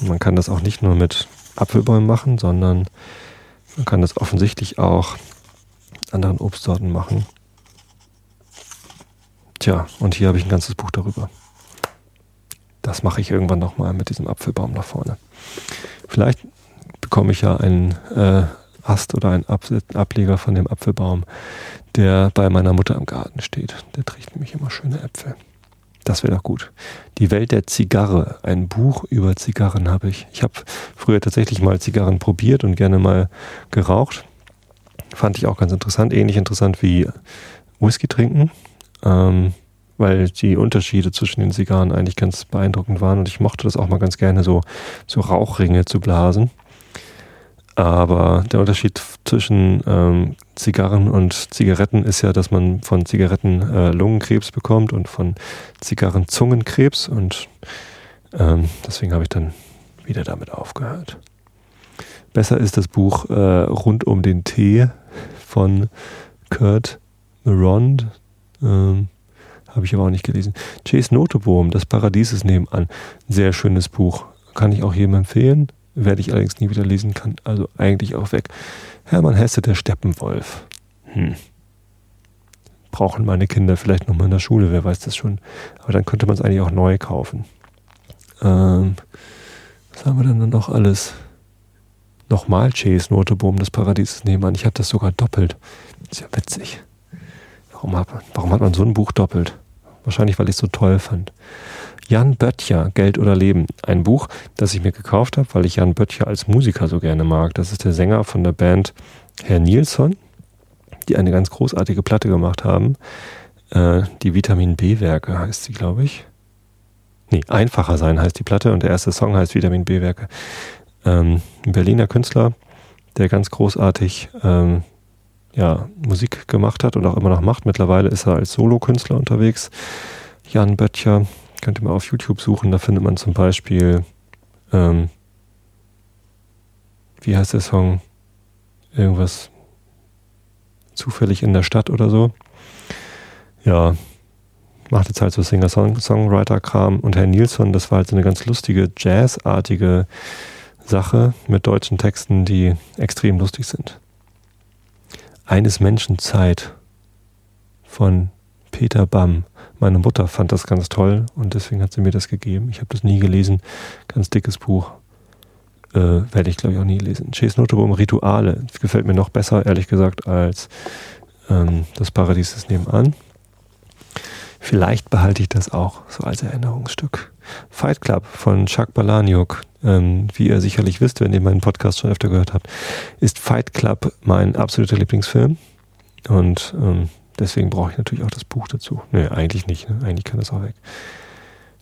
man kann das auch nicht nur mit Apfelbäumen machen, sondern man kann das offensichtlich auch anderen Obstsorten machen. Tja, und hier habe ich ein ganzes Buch darüber. Das mache ich irgendwann nochmal mit diesem Apfelbaum da vorne. Vielleicht bekomme ich ja einen äh, Ast oder einen Ab Ableger von dem Apfelbaum, der bei meiner Mutter im Garten steht. Der trägt nämlich immer schöne Äpfel. Das wäre doch gut. Die Welt der Zigarre. Ein Buch über Zigarren habe ich. Ich habe früher tatsächlich mal Zigarren probiert und gerne mal geraucht. Fand ich auch ganz interessant. Ähnlich interessant wie Whisky trinken. Ähm, weil die Unterschiede zwischen den Zigarren eigentlich ganz beeindruckend waren. Und ich mochte das auch mal ganz gerne, so, so Rauchringe zu blasen. Aber der Unterschied zwischen ähm, Zigarren und Zigaretten ist ja, dass man von Zigaretten äh, Lungenkrebs bekommt und von Zigarren Zungenkrebs. Und ähm, deswegen habe ich dann wieder damit aufgehört. Besser ist das Buch äh, Rund um den Tee von Kurt Merond. Ähm, habe ich aber auch nicht gelesen. Chase Noteboom, Das Paradies ist nebenan. Sehr schönes Buch. Kann ich auch jedem empfehlen werde ich allerdings nie wieder lesen kann, also eigentlich auch weg. Hermann Hesse, der Steppenwolf. Hm. Brauchen meine Kinder vielleicht nochmal in der Schule, wer weiß das schon. Aber dann könnte man es eigentlich auch neu kaufen. Ähm, was haben wir denn dann noch alles? Nochmal Chase Noteboom des Paradieses nebenan. Ich habe das sogar doppelt. ist ja witzig. Warum hat, man, warum hat man so ein Buch doppelt? Wahrscheinlich, weil ich es so toll fand. Jan Böttcher, Geld oder Leben. Ein Buch, das ich mir gekauft habe, weil ich Jan Böttcher als Musiker so gerne mag. Das ist der Sänger von der Band Herr Nilsson, die eine ganz großartige Platte gemacht haben. Äh, die Vitamin B-Werke heißt sie, glaube ich. Nee, einfacher sein heißt die Platte und der erste Song heißt Vitamin B-Werke. Ähm, ein Berliner Künstler, der ganz großartig ähm, ja, Musik gemacht hat und auch immer noch macht. Mittlerweile ist er als Solokünstler unterwegs. Jan Böttcher, könnt ihr mal auf YouTube suchen, da findet man zum Beispiel, ähm, wie heißt der Song? Irgendwas zufällig in der Stadt oder so. Ja, macht jetzt halt so Singer-Songwriter-Kram. Und Herr Nilsson, das war halt so eine ganz lustige, jazzartige Sache mit deutschen Texten, die extrem lustig sind. Eines Menschen Zeit von Peter Bamm. Meine Mutter fand das ganz toll und deswegen hat sie mir das gegeben. Ich habe das nie gelesen. Ganz dickes Buch. Äh, werde ich, glaube ich, auch nie lesen. Chase Notorum Rituale. Gefällt mir noch besser, ehrlich gesagt, als ähm, Das Paradies ist nebenan. Vielleicht behalte ich das auch so als Erinnerungsstück. Fight Club von Chuck Balaniuk, ähm, wie ihr sicherlich wisst, wenn ihr meinen Podcast schon öfter gehört habt, ist Fight Club mein absoluter Lieblingsfilm. Und ähm, deswegen brauche ich natürlich auch das Buch dazu. Nee, eigentlich nicht. Ne? Eigentlich kann das auch weg.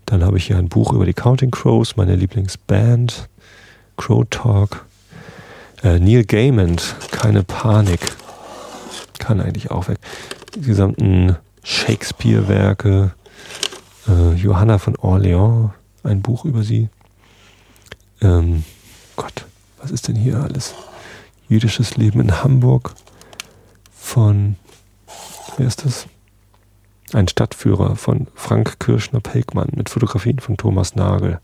Dann habe ich hier ein Buch über die Counting Crows, meine Lieblingsband. Crow Talk. Äh, Neil Gaiman, keine Panik. Kann eigentlich auch weg. Die gesamten Shakespeare-Werke, äh, Johanna von Orleans, ein Buch über sie. Ähm, Gott, was ist denn hier alles? Jüdisches Leben in Hamburg von, wer ist das? Ein Stadtführer von Frank Kirschner-Pelkmann mit Fotografien von Thomas Nagel.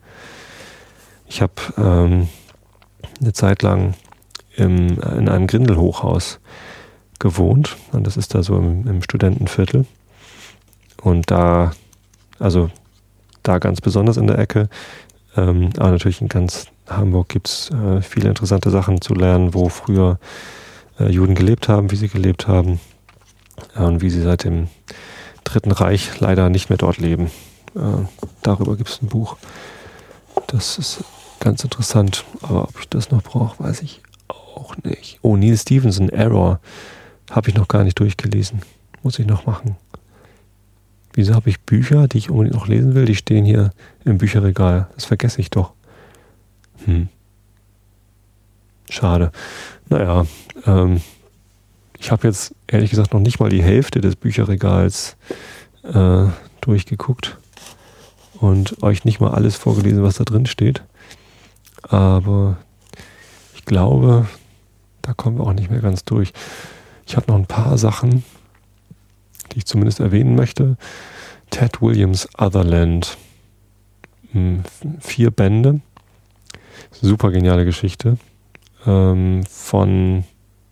Ich habe ähm, eine Zeit lang im, in einem Grindelhochhaus gewohnt und das ist da so im, im Studentenviertel. Und da, also da ganz besonders in der Ecke, ähm, aber natürlich in ganz Hamburg gibt es äh, viele interessante Sachen zu lernen, wo früher äh, Juden gelebt haben, wie sie gelebt haben äh, und wie sie seit dem Dritten Reich leider nicht mehr dort leben. Äh, darüber gibt es ein Buch. Das ist ganz interessant, aber ob ich das noch brauche, weiß ich auch nicht. Oh, Neil Stevenson, Error, habe ich noch gar nicht durchgelesen. Muss ich noch machen. Wieso habe ich Bücher, die ich unbedingt noch lesen will, die stehen hier im Bücherregal? Das vergesse ich doch. Hm. Schade. Naja, ähm, ich habe jetzt ehrlich gesagt noch nicht mal die Hälfte des Bücherregals äh, durchgeguckt und euch nicht mal alles vorgelesen, was da drin steht. Aber ich glaube, da kommen wir auch nicht mehr ganz durch. Ich habe noch ein paar Sachen, die ich zumindest erwähnen möchte. Ted Williams Otherland. Hm, vier Bände. Super geniale Geschichte. Ähm, von,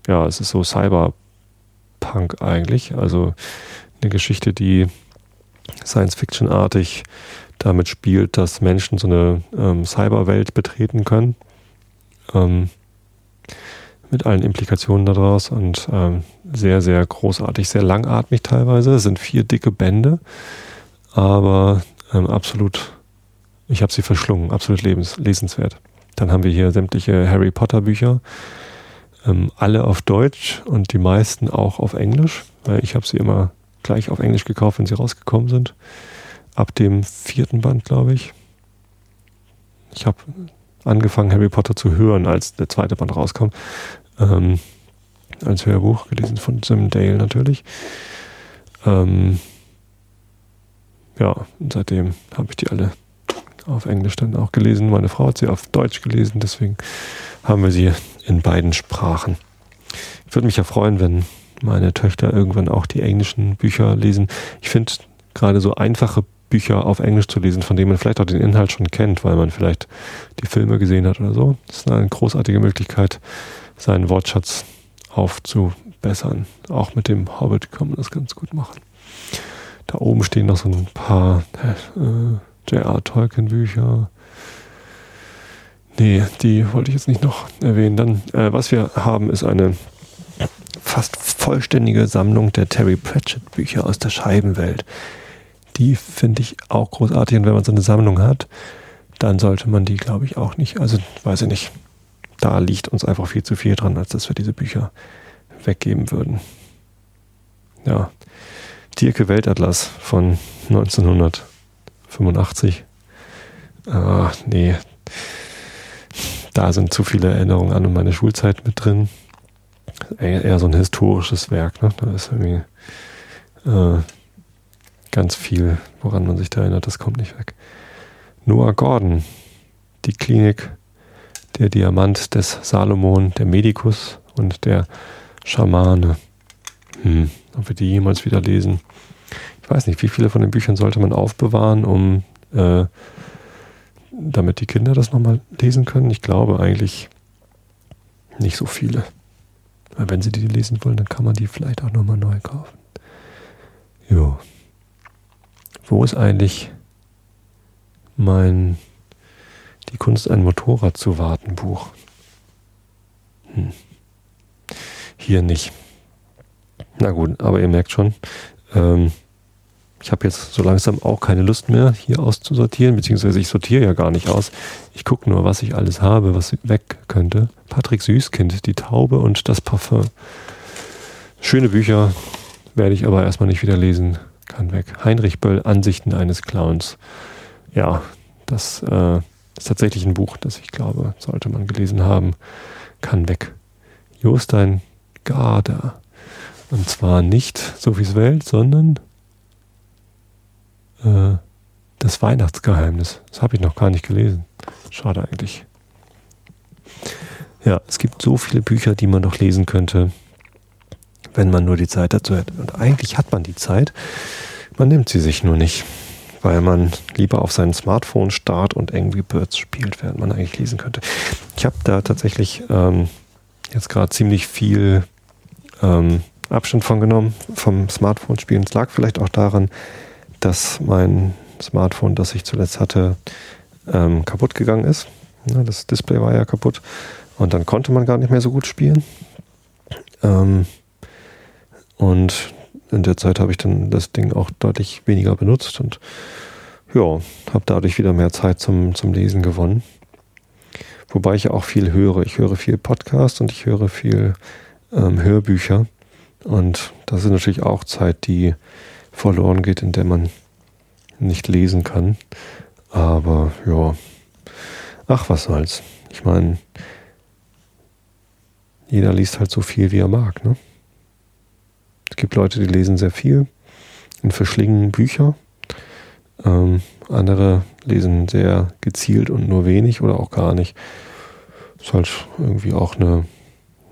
ja, es ist so Cyberpunk eigentlich. Also eine Geschichte, die Science-Fiction-artig damit spielt, dass Menschen so eine ähm, Cyberwelt betreten können. Ähm, mit allen Implikationen daraus und ähm, sehr, sehr großartig, sehr langatmig teilweise. Es sind vier dicke Bände, aber ähm, absolut, ich habe sie verschlungen, absolut lebens, lesenswert. Dann haben wir hier sämtliche Harry Potter Bücher, ähm, alle auf Deutsch und die meisten auch auf Englisch, weil ich habe sie immer gleich auf Englisch gekauft, wenn sie rausgekommen sind. Ab dem vierten Band, glaube ich. Ich habe angefangen, Harry Potter zu hören, als der zweite Band rauskam ähm, als Hörbuch, gelesen von Sim Dale natürlich. Ähm, ja, und seitdem habe ich die alle auf Englisch dann auch gelesen. Meine Frau hat sie auf Deutsch gelesen, deswegen haben wir sie in beiden Sprachen. Ich würde mich ja freuen, wenn meine Töchter irgendwann auch die englischen Bücher lesen. Ich finde gerade so einfache Bücher auf Englisch zu lesen, von denen man vielleicht auch den Inhalt schon kennt, weil man vielleicht die Filme gesehen hat oder so. Das ist eine großartige Möglichkeit, seinen Wortschatz aufzubessern. Auch mit dem Hobbit kann man das ganz gut machen. Da oben stehen noch so ein paar äh, J.R. Tolkien Bücher. Nee, die wollte ich jetzt nicht noch erwähnen. Dann, äh, was wir haben, ist eine fast vollständige Sammlung der Terry Pratchett Bücher aus der Scheibenwelt. Die finde ich auch großartig und wenn man so eine Sammlung hat, dann sollte man die, glaube ich, auch nicht, also weiß ich nicht, da liegt uns einfach viel zu viel dran, als dass wir diese Bücher weggeben würden. Ja, Dirke Weltatlas von 1985. Ah, nee, da sind zu viele Erinnerungen an meine Schulzeit mit drin. eher so ein historisches Werk. Ne? Da ist irgendwie äh, ganz viel, woran man sich da erinnert, das kommt nicht weg. Noah Gordon, die Klinik, der Diamant des Salomon, der Medikus und der Schamane. Hm, ob wir die jemals wieder lesen. Ich weiß nicht, wie viele von den Büchern sollte man aufbewahren, um äh, damit die Kinder das nochmal lesen können? Ich glaube eigentlich nicht so viele. Weil wenn sie die lesen wollen, dann kann man die vielleicht auch nochmal neu kaufen. Jo. Wo ist eigentlich mein Die Kunst, ein Motorrad zu warten Buch? Hm. Hier nicht. Na gut, aber ihr merkt schon, ähm, ich habe jetzt so langsam auch keine Lust mehr, hier auszusortieren, beziehungsweise ich sortiere ja gar nicht aus. Ich gucke nur, was ich alles habe, was weg könnte. Patrick Süßkind, Die Taube und das Parfum. Schöne Bücher, werde ich aber erstmal nicht wieder lesen. Kann weg. Heinrich Böll, Ansichten eines Clowns. Ja, das äh, ist tatsächlich ein Buch, das ich glaube, sollte man gelesen haben. Kann weg. Jostein Garder. Und zwar nicht Sophies Welt, sondern äh, das Weihnachtsgeheimnis. Das habe ich noch gar nicht gelesen. Schade eigentlich. Ja, es gibt so viele Bücher, die man noch lesen könnte, wenn man nur die Zeit dazu hätte. Und eigentlich hat man die Zeit. Man nimmt sie sich nur nicht, weil man lieber auf sein Smartphone starrt und Angry Birds spielt, während man eigentlich lesen könnte. Ich habe da tatsächlich ähm, jetzt gerade ziemlich viel ähm, Abstand von genommen vom Smartphone-Spielen. Es lag vielleicht auch daran, dass mein Smartphone, das ich zuletzt hatte, ähm, kaputt gegangen ist. Ja, das Display war ja kaputt und dann konnte man gar nicht mehr so gut spielen. Ähm, und in der Zeit habe ich dann das Ding auch deutlich weniger benutzt und ja, habe dadurch wieder mehr Zeit zum, zum Lesen gewonnen. Wobei ich ja auch viel höre. Ich höre viel Podcast und ich höre viel ähm, Hörbücher. Und das ist natürlich auch Zeit, die verloren geht, in der man nicht lesen kann. Aber ja, ach, was soll's. Ich meine, jeder liest halt so viel, wie er mag. Ne? Es gibt Leute, die lesen sehr viel und verschlingen Bücher. Ähm, andere lesen sehr gezielt und nur wenig oder auch gar nicht. Ist halt irgendwie auch eine,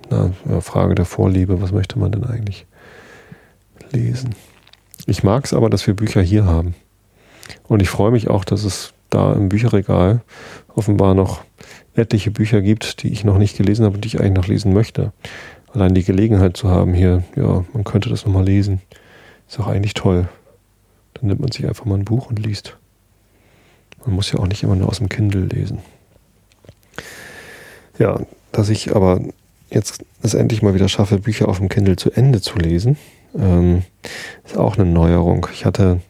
eine Frage der Vorliebe. Was möchte man denn eigentlich lesen? Ich mag es aber, dass wir Bücher hier haben. Und ich freue mich auch, dass es da im Bücherregal offenbar noch etliche Bücher gibt, die ich noch nicht gelesen habe und die ich eigentlich noch lesen möchte. Allein die Gelegenheit zu haben hier, ja, man könnte das nochmal lesen, ist auch eigentlich toll. Dann nimmt man sich einfach mal ein Buch und liest. Man muss ja auch nicht immer nur aus dem Kindle lesen. Ja, dass ich aber jetzt es endlich mal wieder schaffe, Bücher auf dem Kindle zu Ende zu lesen, ähm, ist auch eine Neuerung. Ich hatte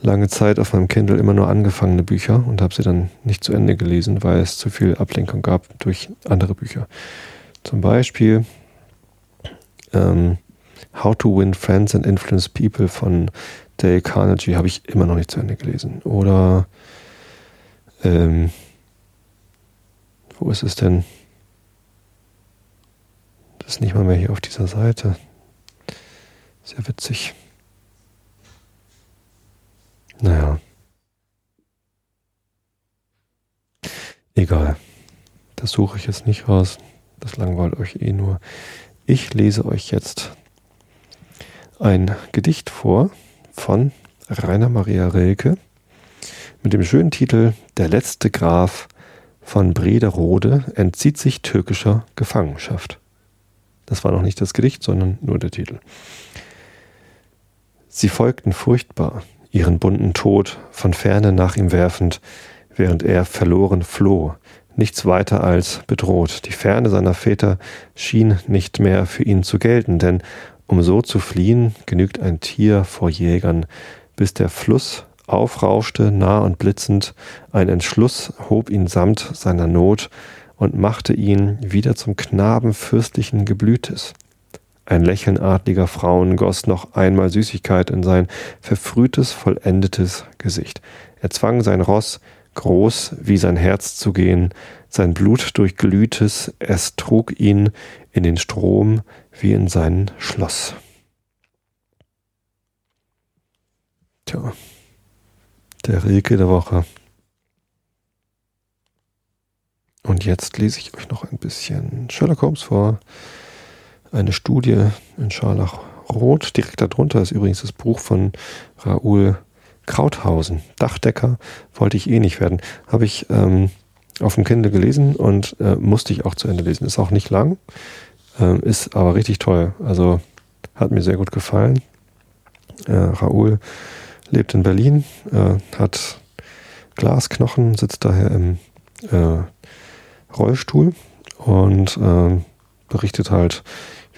lange Zeit auf meinem Kindle immer nur angefangene Bücher und habe sie dann nicht zu Ende gelesen, weil es zu viel Ablenkung gab durch andere Bücher. Zum Beispiel ähm, How to Win Friends and Influence People von Dale Carnegie habe ich immer noch nicht zu Ende gelesen. Oder ähm, wo ist es denn? Das ist nicht mal mehr hier auf dieser Seite. Sehr witzig. Naja. Egal. Das suche ich jetzt nicht raus. Das langweilt euch eh nur. Ich lese euch jetzt ein Gedicht vor von Rainer Maria Rilke mit dem schönen Titel Der letzte Graf von Brederode entzieht sich türkischer Gefangenschaft. Das war noch nicht das Gedicht, sondern nur der Titel. Sie folgten furchtbar, ihren bunten Tod von ferne nach ihm werfend, während er verloren floh, nichts weiter als bedroht. Die Ferne seiner Väter schien nicht mehr für ihn zu gelten, denn um so zu fliehen, genügt ein Tier vor Jägern, bis der Fluss aufrauschte, nah und blitzend, ein Entschluss hob ihn samt seiner Not und machte ihn wieder zum Knaben fürstlichen Geblütes. Ein Lächeln adliger Frauen goss noch einmal Süßigkeit in sein verfrühtes, vollendetes Gesicht. Er zwang sein Ross, groß wie sein Herz zu gehen, sein Blut durchglühtes, es trug ihn in den Strom wie in sein Schloss. Tja, der Rilke der Woche. Und jetzt lese ich euch noch ein bisschen Sherlock Holmes vor. Eine Studie in Scharlachrot. Direkt darunter ist übrigens das Buch von Raoul Krauthausen. Dachdecker wollte ich eh nicht werden. Habe ich ähm, auf dem Kindle gelesen und äh, musste ich auch zu Ende lesen. Ist auch nicht lang, äh, ist aber richtig toll. Also hat mir sehr gut gefallen. Äh, Raoul lebt in Berlin, äh, hat Glasknochen, sitzt daher im äh, Rollstuhl und äh, berichtet halt,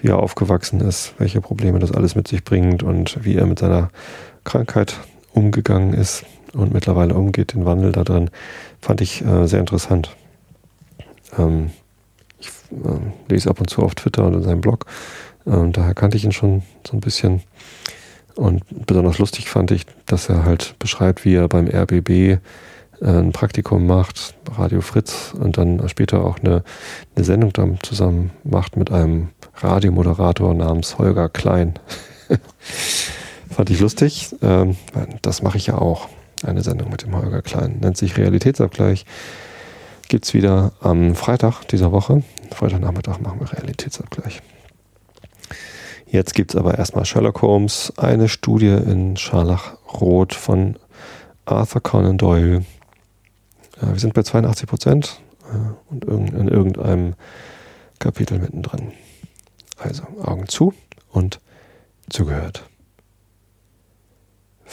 wie er aufgewachsen ist, welche Probleme das alles mit sich bringt und wie er mit seiner Krankheit umgegangen ist und mittlerweile umgeht, den Wandel da drin, fand ich äh, sehr interessant. Ähm, ich äh, lese ab und zu auf Twitter und in seinem Blog, äh, daher kannte ich ihn schon so ein bisschen. Und besonders lustig fand ich, dass er halt beschreibt, wie er beim RBB äh, ein Praktikum macht, Radio Fritz, und dann später auch eine, eine Sendung dann zusammen macht mit einem Radiomoderator namens Holger Klein. Fand ich lustig. Ähm, das mache ich ja auch. Eine Sendung mit dem Holger Klein. Nennt sich Realitätsabgleich. Gibt es wieder am Freitag dieser Woche. Freitagnachmittag machen wir Realitätsabgleich. Jetzt gibt es aber erstmal Sherlock Holmes, eine Studie in Scharlachrot von Arthur Conan Doyle. Ja, wir sind bei 82 Prozent äh, und in irgendeinem Kapitel mittendrin. Also Augen zu und zugehört.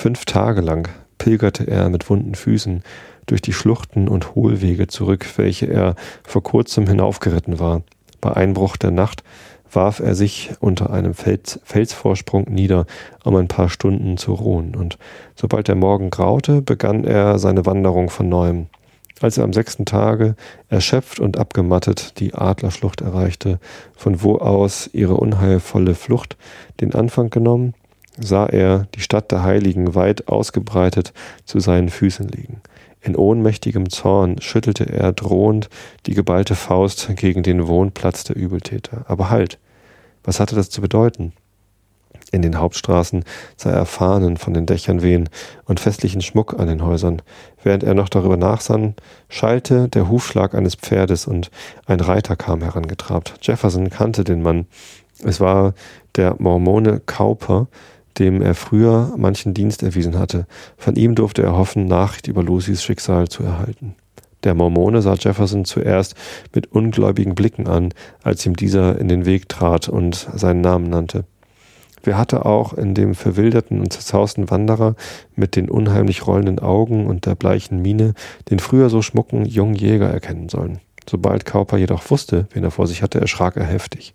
Fünf Tage lang pilgerte er mit wunden Füßen durch die Schluchten und Hohlwege zurück, welche er vor kurzem hinaufgeritten war. Bei Einbruch der Nacht warf er sich unter einem Fels, Felsvorsprung nieder, um ein paar Stunden zu ruhen, und sobald der Morgen graute, begann er seine Wanderung von neuem. Als er am sechsten Tage, erschöpft und abgemattet, die Adlerschlucht erreichte, von wo aus ihre unheilvolle Flucht den Anfang genommen, sah er die Stadt der Heiligen weit ausgebreitet zu seinen Füßen liegen. In ohnmächtigem Zorn schüttelte er drohend die geballte Faust gegen den Wohnplatz der Übeltäter. Aber halt, was hatte das zu bedeuten? In den Hauptstraßen sah er Fahnen von den Dächern wehen und festlichen Schmuck an den Häusern. Während er noch darüber nachsann, schallte der Hufschlag eines Pferdes und ein Reiter kam herangetrabt. Jefferson kannte den Mann. Es war der Mormone Cowper, dem er früher manchen Dienst erwiesen hatte. Von ihm durfte er hoffen, Nachricht über Lucys Schicksal zu erhalten. Der Mormone sah Jefferson zuerst mit ungläubigen Blicken an, als ihm dieser in den Weg trat und seinen Namen nannte. Wer hatte auch in dem verwilderten und zerzausten Wanderer mit den unheimlich rollenden Augen und der bleichen Miene den früher so schmucken jungen Jäger erkennen sollen? Sobald Cowper jedoch wusste, wen er vor sich hatte, erschrak er heftig.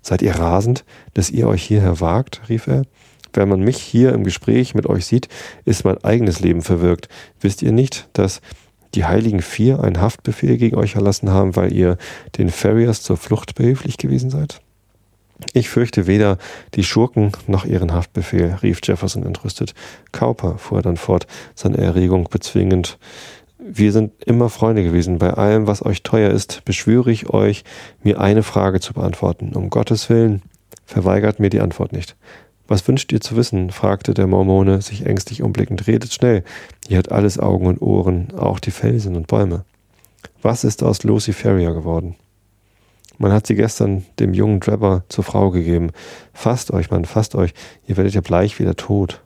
Seid ihr rasend, dass ihr euch hierher wagt? rief er. Wenn man mich hier im Gespräch mit euch sieht, ist mein eigenes Leben verwirkt. Wisst ihr nicht, dass die Heiligen Vier einen Haftbefehl gegen euch erlassen haben, weil ihr den Farriers zur Flucht behilflich gewesen seid? Ich fürchte weder die Schurken noch ihren Haftbefehl, rief Jefferson entrüstet. Cowper, fuhr er dann fort, seine Erregung bezwingend. Wir sind immer Freunde gewesen. Bei allem, was euch teuer ist, beschwöre ich euch, mir eine Frage zu beantworten. Um Gottes Willen, verweigert mir die Antwort nicht. Was wünscht ihr zu wissen? fragte der Mormone, sich ängstlich umblickend. Redet schnell. Ihr habt alles Augen und Ohren, auch die Felsen und Bäume. Was ist aus Lucy Ferrier geworden? Man hat sie gestern dem jungen Trevor zur Frau gegeben. Fasst euch, Mann, fasst euch. Ihr werdet ja bleich wie der Tod.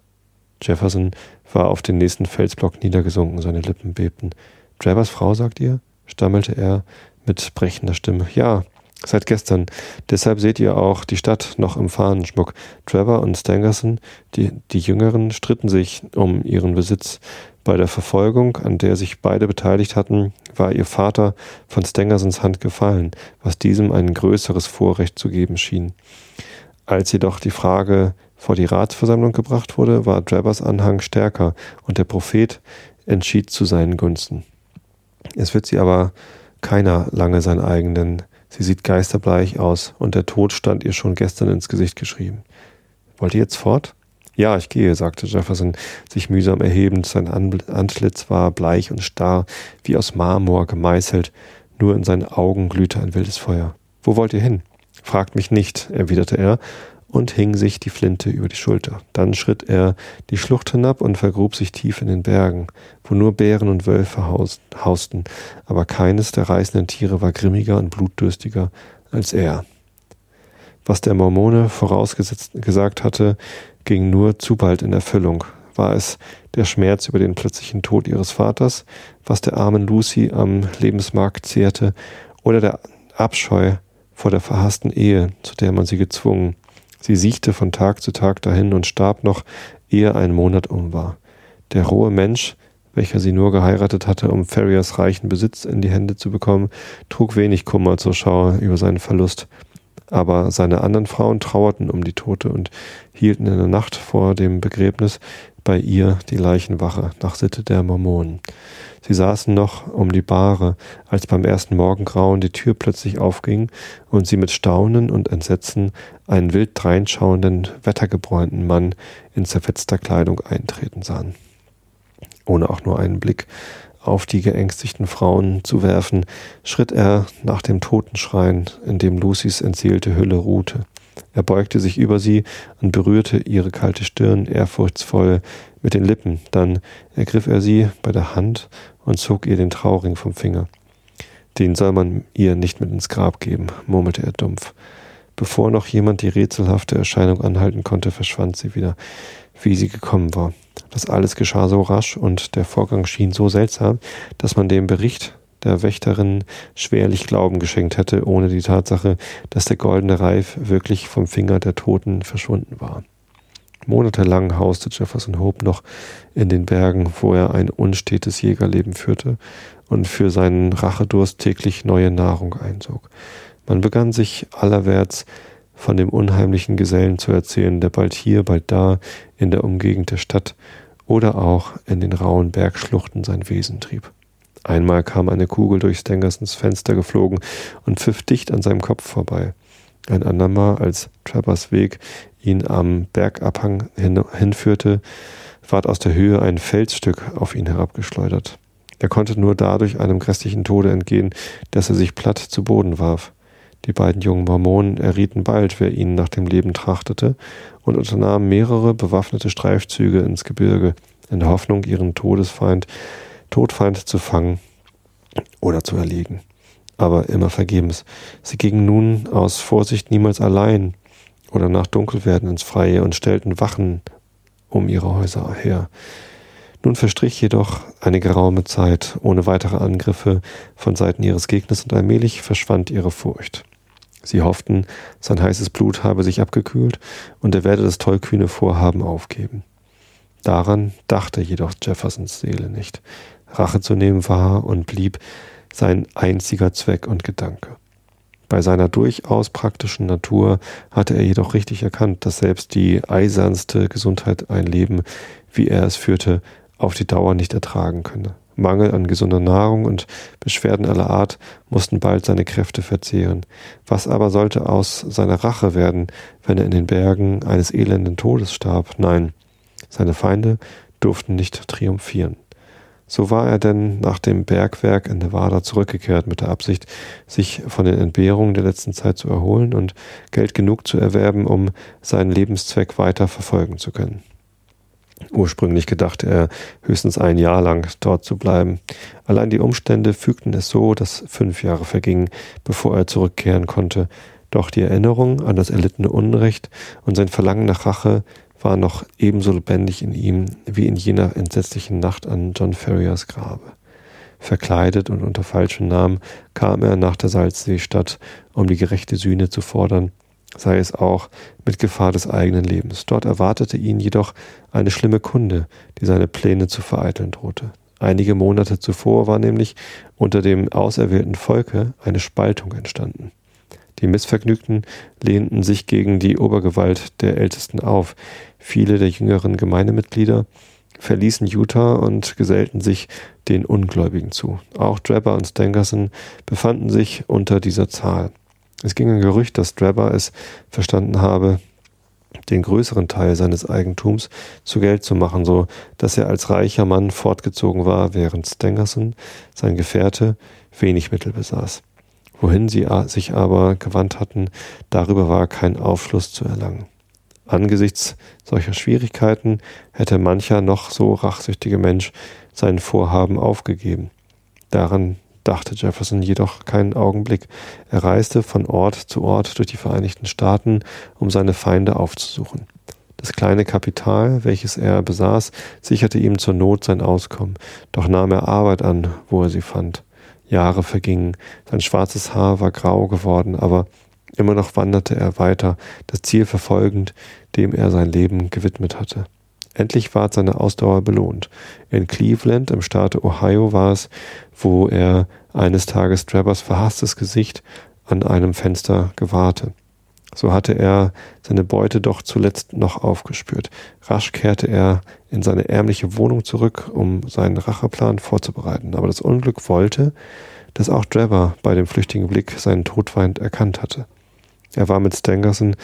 Jefferson war auf den nächsten Felsblock niedergesunken, seine Lippen bebten. Trevors Frau, sagt ihr? stammelte er mit brechender Stimme. Ja, Seit gestern. Deshalb seht ihr auch die Stadt noch im Fahnenschmuck. Trevor und Stangerson, die, die Jüngeren, stritten sich um ihren Besitz. Bei der Verfolgung, an der sich beide beteiligt hatten, war ihr Vater von Stangersons Hand gefallen, was diesem ein größeres Vorrecht zu geben schien. Als jedoch die Frage vor die Ratsversammlung gebracht wurde, war Travers Anhang stärker und der Prophet entschied zu seinen Gunsten. Es wird sie aber keiner lange seinen eigenen Sie sieht geisterbleich aus und der Tod stand ihr schon gestern ins Gesicht geschrieben. Wollt ihr jetzt fort? Ja, ich gehe, sagte Jefferson, sich mühsam erhebend. Sein Antlitz war bleich und starr, wie aus Marmor gemeißelt. Nur in seinen Augen glühte ein wildes Feuer. Wo wollt ihr hin? Fragt mich nicht, erwiderte er und hing sich die Flinte über die Schulter. Dann schritt er die Schlucht hinab und vergrub sich tief in den Bergen, wo nur Bären und Wölfe hausten, aber keines der reißenden Tiere war grimmiger und blutdürstiger als er. Was der Mormone vorausgesagt hatte, ging nur zu bald in Erfüllung. War es der Schmerz über den plötzlichen Tod ihres Vaters, was der armen Lucy am Lebensmarkt zehrte, oder der Abscheu vor der verhassten Ehe, zu der man sie gezwungen. Sie siechte von Tag zu Tag dahin und starb noch, ehe ein Monat um war. Der rohe Mensch, welcher sie nur geheiratet hatte, um Ferriers reichen Besitz in die Hände zu bekommen, trug wenig Kummer zur Schau über seinen Verlust. Aber seine anderen Frauen trauerten um die Tote und hielten in der Nacht vor dem Begräbnis bei ihr die Leichenwache nach Sitte der Mormonen. Sie saßen noch um die Bahre, als beim ersten Morgengrauen die Tür plötzlich aufging und sie mit Staunen und Entsetzen einen wild dreinschauenden, wettergebräunten Mann in zerfetzter Kleidung eintreten sahen. Ohne auch nur einen Blick auf die geängstigten Frauen zu werfen, schritt er nach dem Totenschrein, in dem Lucys entseelte Hülle ruhte. Er beugte sich über sie und berührte ihre kalte Stirn ehrfurchtsvoll mit den Lippen, dann ergriff er sie bei der Hand und zog ihr den Trauring vom Finger. Den soll man ihr nicht mit ins Grab geben, murmelte er dumpf. Bevor noch jemand die rätselhafte Erscheinung anhalten konnte, verschwand sie wieder, wie sie gekommen war. Das alles geschah so rasch und der Vorgang schien so seltsam, dass man dem Bericht der Wächterin schwerlich Glauben geschenkt hätte, ohne die Tatsache, dass der goldene Reif wirklich vom Finger der Toten verschwunden war. Monatelang hauste Jefferson Hope noch in den Bergen, wo er ein unstetes Jägerleben führte und für seinen Rachedurst täglich neue Nahrung einsog. Man begann sich allerwärts von dem unheimlichen Gesellen zu erzählen, der bald hier, bald da in der Umgegend der Stadt oder auch in den rauen Bergschluchten sein Wesen trieb. Einmal kam eine Kugel durch Stangersons Fenster geflogen und pfiff dicht an seinem Kopf vorbei. Ein andermal, als Trappers Weg ihn am Bergabhang hin, hinführte, ward aus der Höhe ein Felsstück auf ihn herabgeschleudert. Er konnte nur dadurch einem grässlichen Tode entgehen, dass er sich platt zu Boden warf. Die beiden jungen Mormonen errieten bald, wer ihnen nach dem Leben trachtete, und unternahmen mehrere bewaffnete Streifzüge ins Gebirge, in der Hoffnung, ihren Todesfeind Todfeind zu fangen oder zu erlegen. Aber immer vergebens. Sie gingen nun aus Vorsicht niemals allein oder nach Dunkelwerden ins Freie und stellten Wachen um ihre Häuser her. Nun verstrich jedoch eine geraume Zeit ohne weitere Angriffe von Seiten ihres Gegners und allmählich verschwand ihre Furcht. Sie hofften, sein heißes Blut habe sich abgekühlt und er werde das tollkühne Vorhaben aufgeben. Daran dachte jedoch Jeffersons Seele nicht. Rache zu nehmen war und blieb sein einziger Zweck und Gedanke. Bei seiner durchaus praktischen Natur hatte er jedoch richtig erkannt, dass selbst die eisernste Gesundheit ein Leben, wie er es führte, auf die Dauer nicht ertragen könne. Mangel an gesunder Nahrung und Beschwerden aller Art mussten bald seine Kräfte verzehren. Was aber sollte aus seiner Rache werden, wenn er in den Bergen eines elenden Todes starb? Nein, seine Feinde durften nicht triumphieren. So war er denn nach dem Bergwerk in Nevada zurückgekehrt mit der Absicht, sich von den Entbehrungen der letzten Zeit zu erholen und Geld genug zu erwerben, um seinen Lebenszweck weiter verfolgen zu können. Ursprünglich gedachte er, höchstens ein Jahr lang dort zu bleiben. Allein die Umstände fügten es so, dass fünf Jahre vergingen, bevor er zurückkehren konnte. Doch die Erinnerung an das erlittene Unrecht und sein Verlangen nach Rache war noch ebenso lebendig in ihm wie in jener entsetzlichen Nacht an John Ferriers Grabe. Verkleidet und unter falschem Namen kam er nach der Salzseestadt, um die gerechte Sühne zu fordern, sei es auch mit Gefahr des eigenen Lebens. Dort erwartete ihn jedoch eine schlimme Kunde, die seine Pläne zu vereiteln drohte. Einige Monate zuvor war nämlich unter dem auserwählten Volke eine Spaltung entstanden. Die Missvergnügten lehnten sich gegen die Obergewalt der Ältesten auf. Viele der jüngeren Gemeindemitglieder verließen Utah und gesellten sich den Ungläubigen zu. Auch Drebber und Stangerson befanden sich unter dieser Zahl. Es ging ein Gerücht, dass Drebber es verstanden habe, den größeren Teil seines Eigentums zu Geld zu machen, so dass er als reicher Mann fortgezogen war, während Stangerson, sein Gefährte, wenig Mittel besaß. Wohin sie sich aber gewandt hatten, darüber war kein Aufschluss zu erlangen. Angesichts solcher Schwierigkeiten hätte mancher noch so rachsüchtige Mensch sein Vorhaben aufgegeben. Daran dachte Jefferson jedoch keinen Augenblick. Er reiste von Ort zu Ort durch die Vereinigten Staaten, um seine Feinde aufzusuchen. Das kleine Kapital, welches er besaß, sicherte ihm zur Not sein Auskommen, doch nahm er Arbeit an, wo er sie fand. Jahre vergingen, sein schwarzes Haar war grau geworden, aber immer noch wanderte er weiter, das Ziel verfolgend, dem er sein Leben gewidmet hatte. Endlich ward seine Ausdauer belohnt. In Cleveland im Staate Ohio war es, wo er eines Tages Travers verhasstes Gesicht an einem Fenster gewahrte. So hatte er seine Beute doch zuletzt noch aufgespürt. Rasch kehrte er in seine ärmliche Wohnung zurück, um seinen Racheplan vorzubereiten. Aber das Unglück wollte, dass auch Drebber bei dem flüchtigen Blick seinen Todfeind erkannt hatte. Er war mit Stangerson,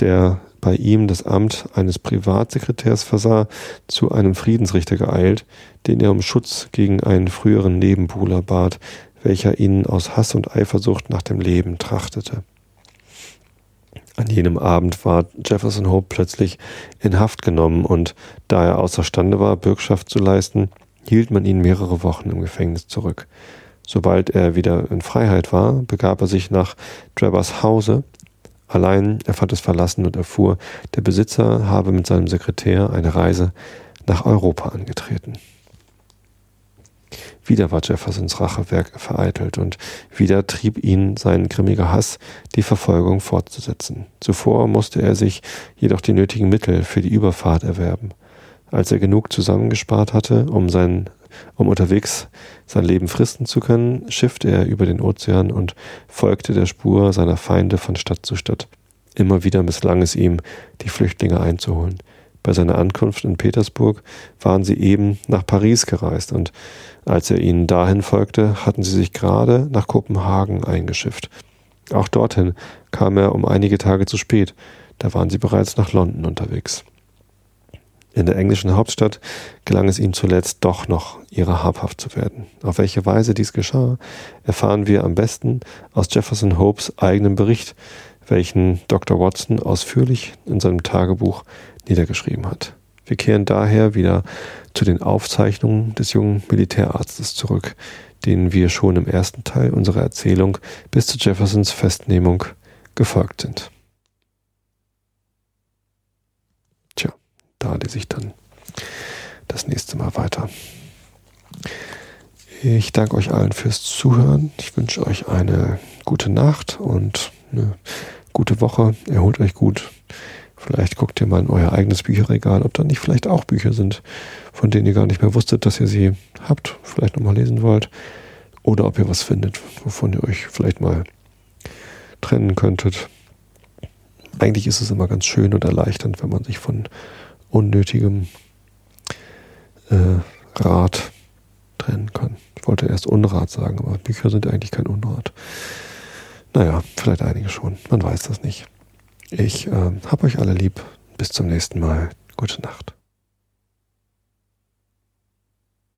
der bei ihm das Amt eines Privatsekretärs versah, zu einem Friedensrichter geeilt, den er um Schutz gegen einen früheren Nebenbuhler bat, welcher ihn aus Hass und Eifersucht nach dem Leben trachtete. An jenem Abend war Jefferson Hope plötzlich in Haft genommen und da er außerstande war, Bürgschaft zu leisten, hielt man ihn mehrere Wochen im Gefängnis zurück. Sobald er wieder in Freiheit war, begab er sich nach Trebbers Hause, Allein er fand es verlassen und erfuhr, der Besitzer habe mit seinem Sekretär eine Reise nach Europa angetreten. Wieder war Jeffersons Rachewerk vereitelt und wieder trieb ihn sein grimmiger Hass, die Verfolgung fortzusetzen. Zuvor musste er sich jedoch die nötigen Mittel für die Überfahrt erwerben. Als er genug zusammengespart hatte, um sein um unterwegs sein Leben fristen zu können, schiffte er über den Ozean und folgte der Spur seiner Feinde von Stadt zu Stadt. Immer wieder misslang es ihm, die Flüchtlinge einzuholen. Bei seiner Ankunft in Petersburg waren sie eben nach Paris gereist und als er ihnen dahin folgte, hatten sie sich gerade nach Kopenhagen eingeschifft. Auch dorthin kam er um einige Tage zu spät, da waren sie bereits nach London unterwegs. In der englischen Hauptstadt gelang es ihm zuletzt doch noch, ihrer habhaft zu werden. Auf welche Weise dies geschah, erfahren wir am besten aus Jefferson Hopes eigenem Bericht, welchen Dr. Watson ausführlich in seinem Tagebuch niedergeschrieben hat. Wir kehren daher wieder zu den Aufzeichnungen des jungen Militärarztes zurück, denen wir schon im ersten Teil unserer Erzählung bis zu Jeffersons Festnehmung gefolgt sind. da lese ich dann das nächste Mal weiter. Ich danke euch allen fürs Zuhören. Ich wünsche euch eine gute Nacht und eine gute Woche. Erholt euch gut. Vielleicht guckt ihr mal in euer eigenes Bücherregal, ob da nicht vielleicht auch Bücher sind, von denen ihr gar nicht mehr wusstet, dass ihr sie habt, vielleicht nochmal lesen wollt. Oder ob ihr was findet, wovon ihr euch vielleicht mal trennen könntet. Eigentlich ist es immer ganz schön und erleichternd, wenn man sich von unnötigem äh, Rat trennen kann. Ich wollte erst Unrat sagen, aber Bücher sind eigentlich kein Unrat. Naja, vielleicht einige schon. Man weiß das nicht. Ich äh, hab euch alle lieb. Bis zum nächsten Mal. Gute Nacht.